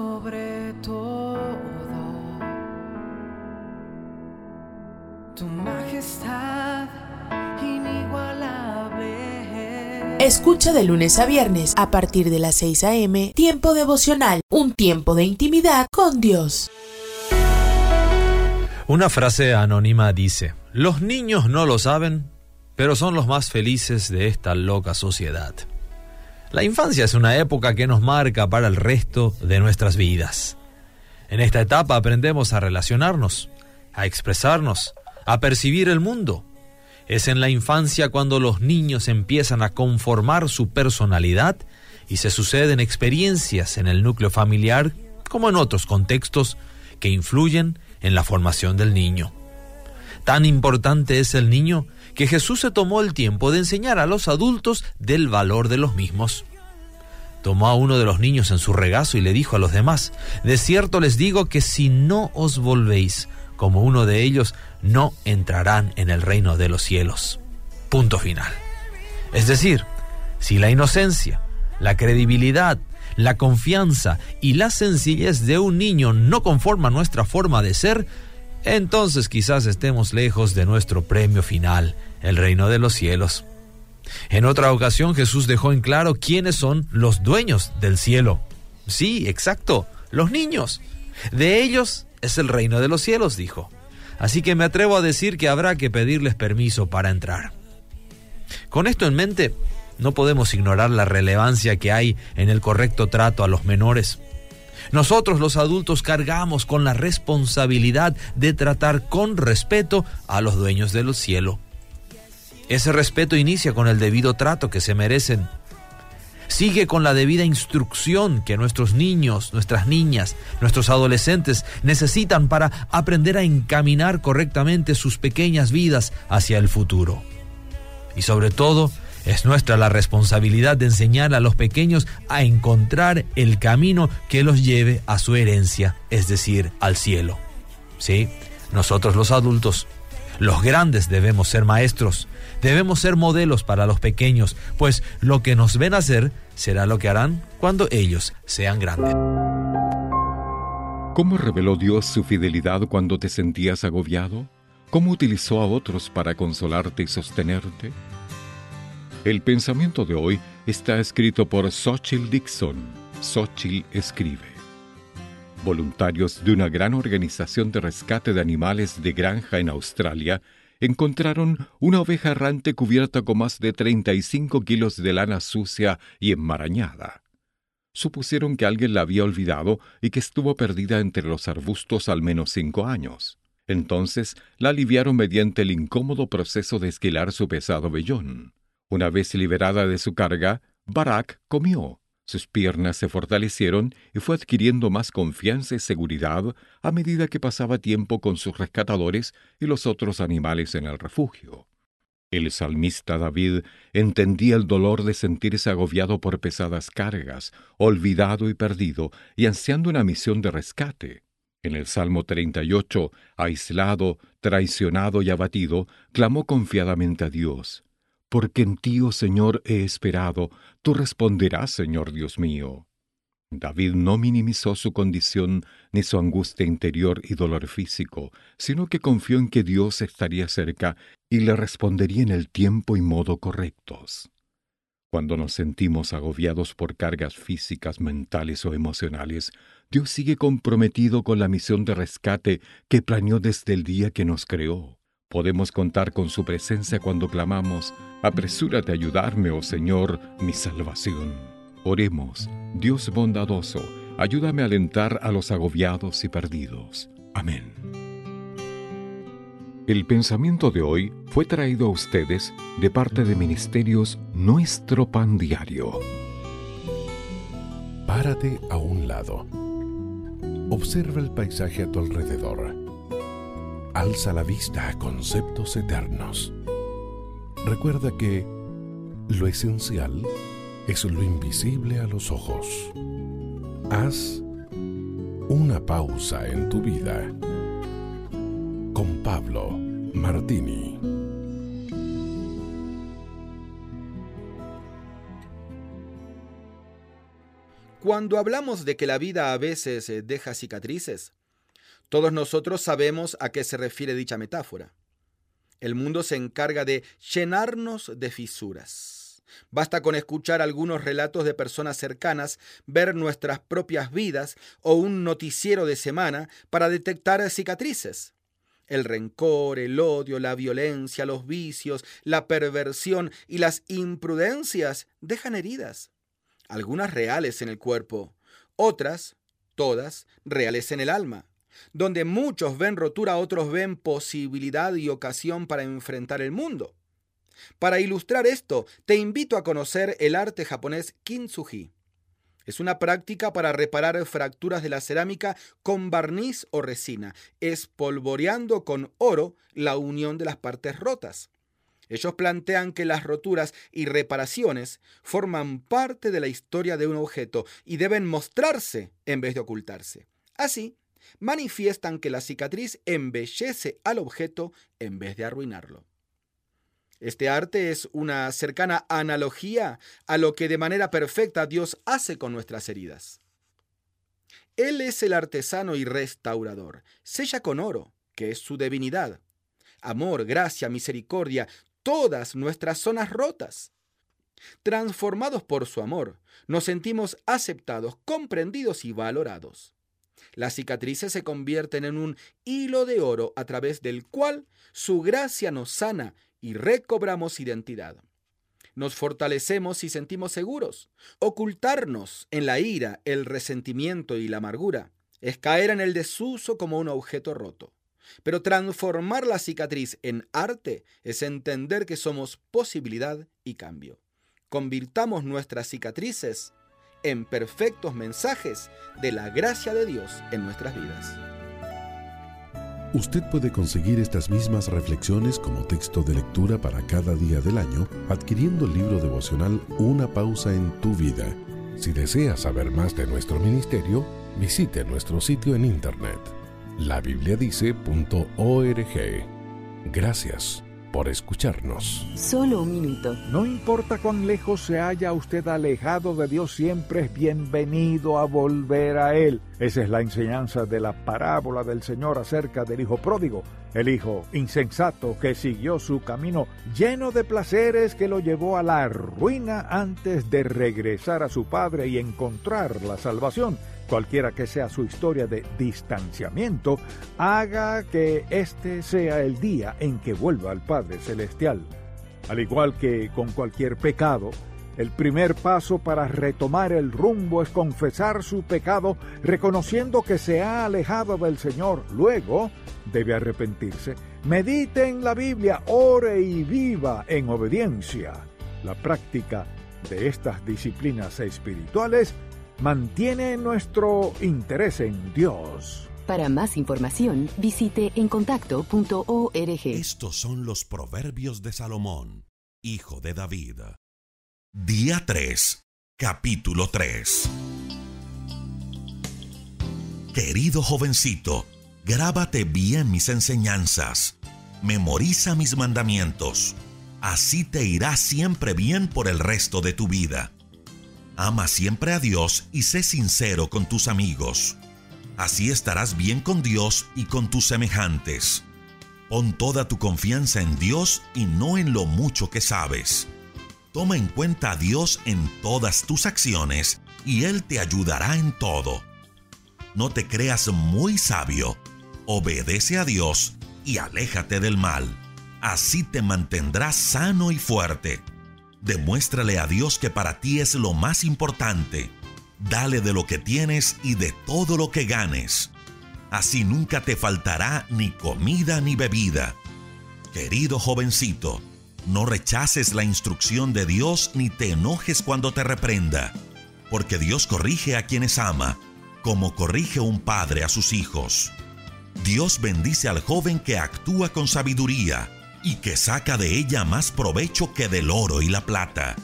Escucha de lunes a viernes a partir de las 6 a.m. Tiempo devocional, un tiempo de intimidad con Dios. Una frase anónima dice, los niños no lo saben, pero son los más felices de esta loca sociedad. La infancia es una época que nos marca para el resto de nuestras vidas. En esta etapa aprendemos a relacionarnos, a expresarnos, a percibir el mundo. Es en la infancia cuando los niños empiezan a conformar su personalidad y se suceden experiencias en el núcleo familiar como en otros contextos que influyen en la formación del niño. Tan importante es el niño que Jesús se tomó el tiempo de enseñar a los adultos del valor de los mismos. Tomó a uno de los niños en su regazo y le dijo a los demás, de cierto les digo que si no os volvéis como uno de ellos, no entrarán en el reino de los cielos. Punto final. Es decir, si la inocencia, la credibilidad, la confianza y la sencillez de un niño no conforman nuestra forma de ser, entonces quizás estemos lejos de nuestro premio final, el reino de los cielos. En otra ocasión Jesús dejó en claro quiénes son los dueños del cielo. Sí, exacto, los niños. De ellos es el reino de los cielos, dijo. Así que me atrevo a decir que habrá que pedirles permiso para entrar. Con esto en mente, no podemos ignorar la relevancia que hay en el correcto trato a los menores. Nosotros los adultos cargamos con la responsabilidad de tratar con respeto a los dueños del cielo. Ese respeto inicia con el debido trato que se merecen. Sigue con la debida instrucción que nuestros niños, nuestras niñas, nuestros adolescentes necesitan para aprender a encaminar correctamente sus pequeñas vidas hacia el futuro. Y sobre todo, Es nuestra la responsabilidad de enseñar a los pequeños a encontrar el camino que los lleve a su herencia, es decir, al cielo. Sí, nosotros los adultos, los grandes debemos ser maestros, debemos ser modelos para los pequeños, pues lo que nos ven hacer será lo que harán cuando ellos sean grandes. ¿Cómo reveló Dios su fidelidad cuando te sentías agobiado? ¿Cómo utilizó a otros para consolarte y sostenerte? El pensamiento de hoy está escrito por Xochitl Dixon. Xochitl escribe. Voluntarios de una gran organización de rescate de animales de granja en Australia encontraron una oveja errante cubierta con más de 35 kilos de lana sucia y enmarañada. Supusieron que alguien la había olvidado y que estuvo perdida entre los arbustos al menos cinco años. Entonces la aliviaron mediante el incómodo proceso de esquilar su pesado vellón. Una vez liberada de su carga, Barak comió. Sus piernas se fortalecieron y fue adquiriendo más confianza y seguridad a medida que pasaba tiempo con sus rescatadores y los otros animales en el refugio. El salmista David entendía el dolor de sentirse agobiado por pesadas cargas, olvidado y perdido, y ansiando una misión de rescate. En el Salmo 38, aislado, traicionado y abatido, clamó confiadamente a Dios porque en ti, oh Señor, he esperado, tú responderás, Señor Dios mío. David no minimizó su condición ni su angustia interior y dolor físico, sino que confió en que Dios estaría cerca y le respondería en el tiempo y modo correctos. Cuando nos sentimos agobiados por cargas físicas, mentales o emocionales, Dios sigue comprometido con la misión de rescate que planeó desde el día que nos creó. Podemos contar con su presencia cuando clamamos, apresúrate a ayudarme, oh Señor, mi salvación. Oremos, Dios bondadoso, ayúdame a alentar a los agobiados y perdidos. Amén. El pensamiento de hoy fue traído a ustedes de parte de Ministerios Nuestro Pan Diario. Párate a un lado. Observa el paisaje a tu alrededor alza la vista a conceptos eternos. Recuerda que lo esencial es lo invisible a los ojos. Haz una pausa en tu vida con Pablo Martini. Cuando hablamos de que la vida a veces eh, deja cicatrices, todos nosotros sabemos a qué se refiere dicha metáfora. El mundo se encarga de llenarnos de fisuras. Basta con escuchar algunos relatos de personas cercanas, ver nuestras propias vidas o un noticiero de semana para detectar cicatrices. El rencor, el odio, la violencia, los vicios, la perversión y las imprudencias dejan heridas. Algunas reales en el cuerpo, otras, todas, reales en el alma. Donde muchos ven rotura, otros ven posibilidad y ocasión para enfrentar el mundo. Para ilustrar esto, te invito a conocer el arte japonés kintsugi. Es una práctica para reparar fracturas de la cerámica con barniz o resina, espolvoreando con oro la unión de las partes rotas. Ellos plantean que las roturas y reparaciones forman parte de la historia de un objeto y deben mostrarse en vez de ocultarse. Así, manifiestan que la cicatriz embellece al objeto en vez de arruinarlo. Este arte es una cercana analogía a lo que de manera perfecta Dios hace con nuestras heridas. Él es el artesano y restaurador. Sella con oro, que es su divinidad. Amor, gracia, misericordia, todas nuestras zonas rotas. Transformados por su amor, nos sentimos aceptados, comprendidos y valorados. Las cicatrices se convierten en un hilo de oro a través del cual su gracia nos sana y recobramos identidad. Nos fortalecemos y sentimos seguros. Ocultarnos en la ira, el resentimiento y la amargura es caer en el desuso como un objeto roto. Pero transformar la cicatriz en arte es entender que somos posibilidad y cambio. Convirtamos nuestras cicatrices en perfectos mensajes de la gracia de Dios en nuestras vidas. Usted puede conseguir estas mismas reflexiones como texto de lectura para cada día del año adquiriendo el libro devocional Una pausa en tu vida. Si desea saber más de nuestro ministerio, visite nuestro sitio en internet labibliadice.org. Gracias por escucharnos. Solo un minuto. No importa cuán lejos se haya usted alejado de Dios, siempre es bienvenido a volver a Él. Esa es la enseñanza de la parábola del Señor acerca del Hijo pródigo, el Hijo insensato que siguió su camino lleno de placeres que lo llevó a la ruina antes de regresar a su Padre y encontrar la salvación cualquiera que sea su historia de distanciamiento, haga que este sea el día en que vuelva al Padre Celestial. Al igual que con cualquier pecado, el primer paso para retomar el rumbo es confesar su pecado, reconociendo que se ha alejado del Señor. Luego debe arrepentirse. Medite en la Biblia, ore y viva en obediencia. La práctica de estas disciplinas espirituales mantiene nuestro interés en Dios. Para más información, visite encontacto.org. Estos son los proverbios de Salomón, hijo de David. Día 3, capítulo 3. Querido jovencito, grábate bien mis enseñanzas, memoriza mis mandamientos, así te irá siempre bien por el resto de tu vida. Ama siempre a Dios y sé sincero con tus amigos. Así estarás bien con Dios y con tus semejantes. Pon toda tu confianza en Dios y no en lo mucho que sabes. Toma en cuenta a Dios en todas tus acciones y Él te ayudará en todo. No te creas muy sabio. Obedece a Dios y aléjate del mal. Así te mantendrás sano y fuerte. Demuéstrale a Dios que para ti es lo más importante. Dale de lo que tienes y de todo lo que ganes. Así nunca te faltará ni comida ni bebida. Querido jovencito, no rechaces la instrucción de Dios ni te enojes cuando te reprenda, porque Dios corrige a quienes ama, como corrige un padre a sus hijos. Dios bendice al joven que actúa con sabiduría y que saca de ella más provecho que del oro y la plata.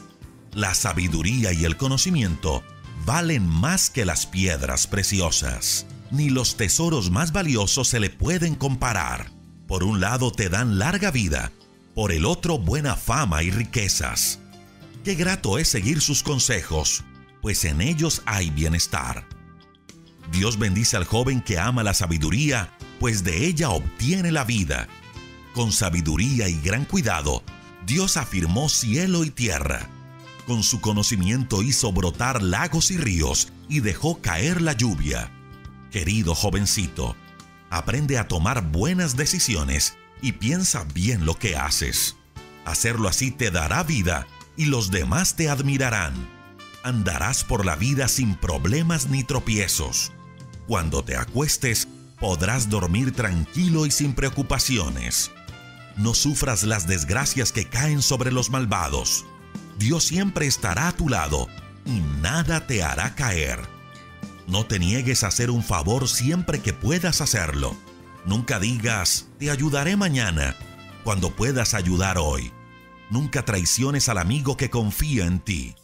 La sabiduría y el conocimiento valen más que las piedras preciosas. Ni los tesoros más valiosos se le pueden comparar. Por un lado te dan larga vida, por el otro buena fama y riquezas. Qué grato es seguir sus consejos, pues en ellos hay bienestar. Dios bendice al joven que ama la sabiduría, pues de ella obtiene la vida con sabiduría y gran cuidado, Dios afirmó cielo y tierra. Con su conocimiento hizo brotar lagos y ríos y dejó caer la lluvia. Querido jovencito, aprende a tomar buenas decisiones y piensa bien lo que haces. Hacerlo así te dará vida y los demás te admirarán. Andarás por la vida sin problemas ni tropiezos. Cuando te acuestes, podrás dormir tranquilo y sin preocupaciones no sufras las desgracias que caen sobre los malvados. Dios siempre estará a tu lado y nada te hará caer. No te niegues a hacer un favor siempre que puedas hacerlo. Nunca digas, te ayudaré mañana, cuando puedas ayudar hoy. Nunca traiciones al amigo que confía en ti.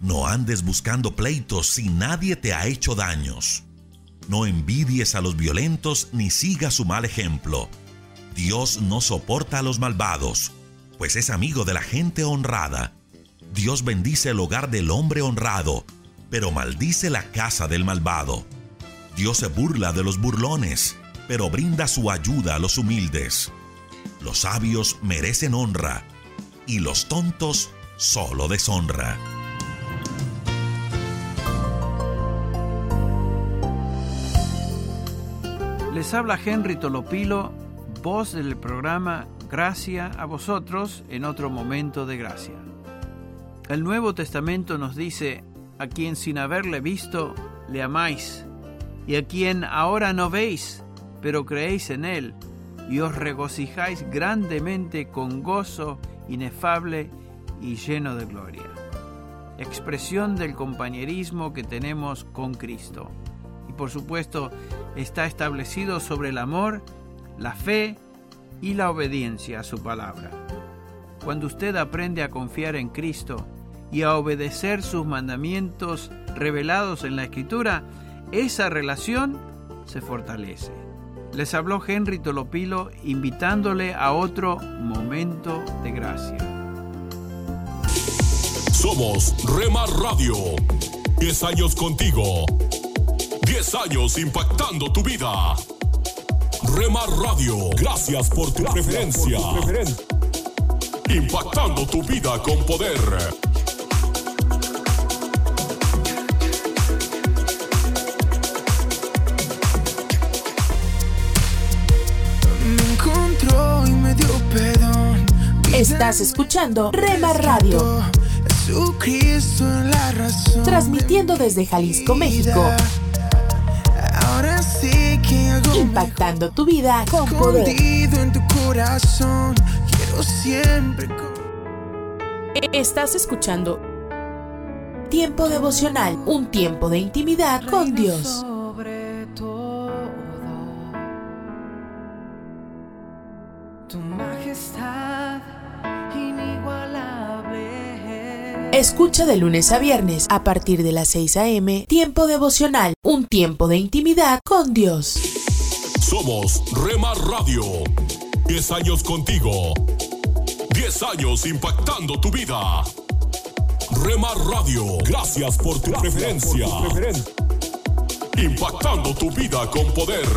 No andes buscando pleitos si nadie te ha hecho daños. No envidies a los violentos ni sigas su mal ejemplo Dios no soporta a los malvados, pues es amigo de la gente honrada. Dios bendice el hogar del hombre honrado, pero maldice la casa del malvado. Dios se burla de los burlones, pero brinda su ayuda a los humildes. Los sabios merecen honra, y los tontos solo deshonra. Les habla Henry Tolopilo voz del programa Gracia a vosotros en otro momento de gracia. El Nuevo Testamento nos dice, a quien sin haberle visto le amáis, y a quien ahora no veis, pero creéis en él, y os regocijáis grandemente con gozo inefable y lleno de gloria. Expresión del compañerismo que tenemos con Cristo. Y por supuesto está establecido sobre el amor la fe y la obediencia a su palabra. Cuando usted aprende a confiar en Cristo y a obedecer sus mandamientos revelados en la Escritura, esa relación se fortalece. Les habló Henry Tolopilo invitándole a otro momento de gracia. Somos Rema Radio. 10 años contigo. 10 años impactando tu vida. Rema Radio. Gracias por tu preferencia. Impactando tu vida con poder. Me encontró y me dio perdón. Estás escuchando Rema Radio. Jesucristo es la razón. Transmitiendo desde Jalisco, México. Impactando tu vida con poder. en tu corazón. Quiero siempre. Estás escuchando Tiempo devocional, un tiempo de intimidad con Dios. Sobre todo, tu majestad inigualable. Escucha de lunes a viernes a partir de las 6 a.m. Tiempo devocional, un tiempo de intimidad con Dios. Somos Rema Radio. 10 años contigo. 10 años impactando tu vida. Rema Radio. Gracias por tu preferencia. Impactando tu vida con poder.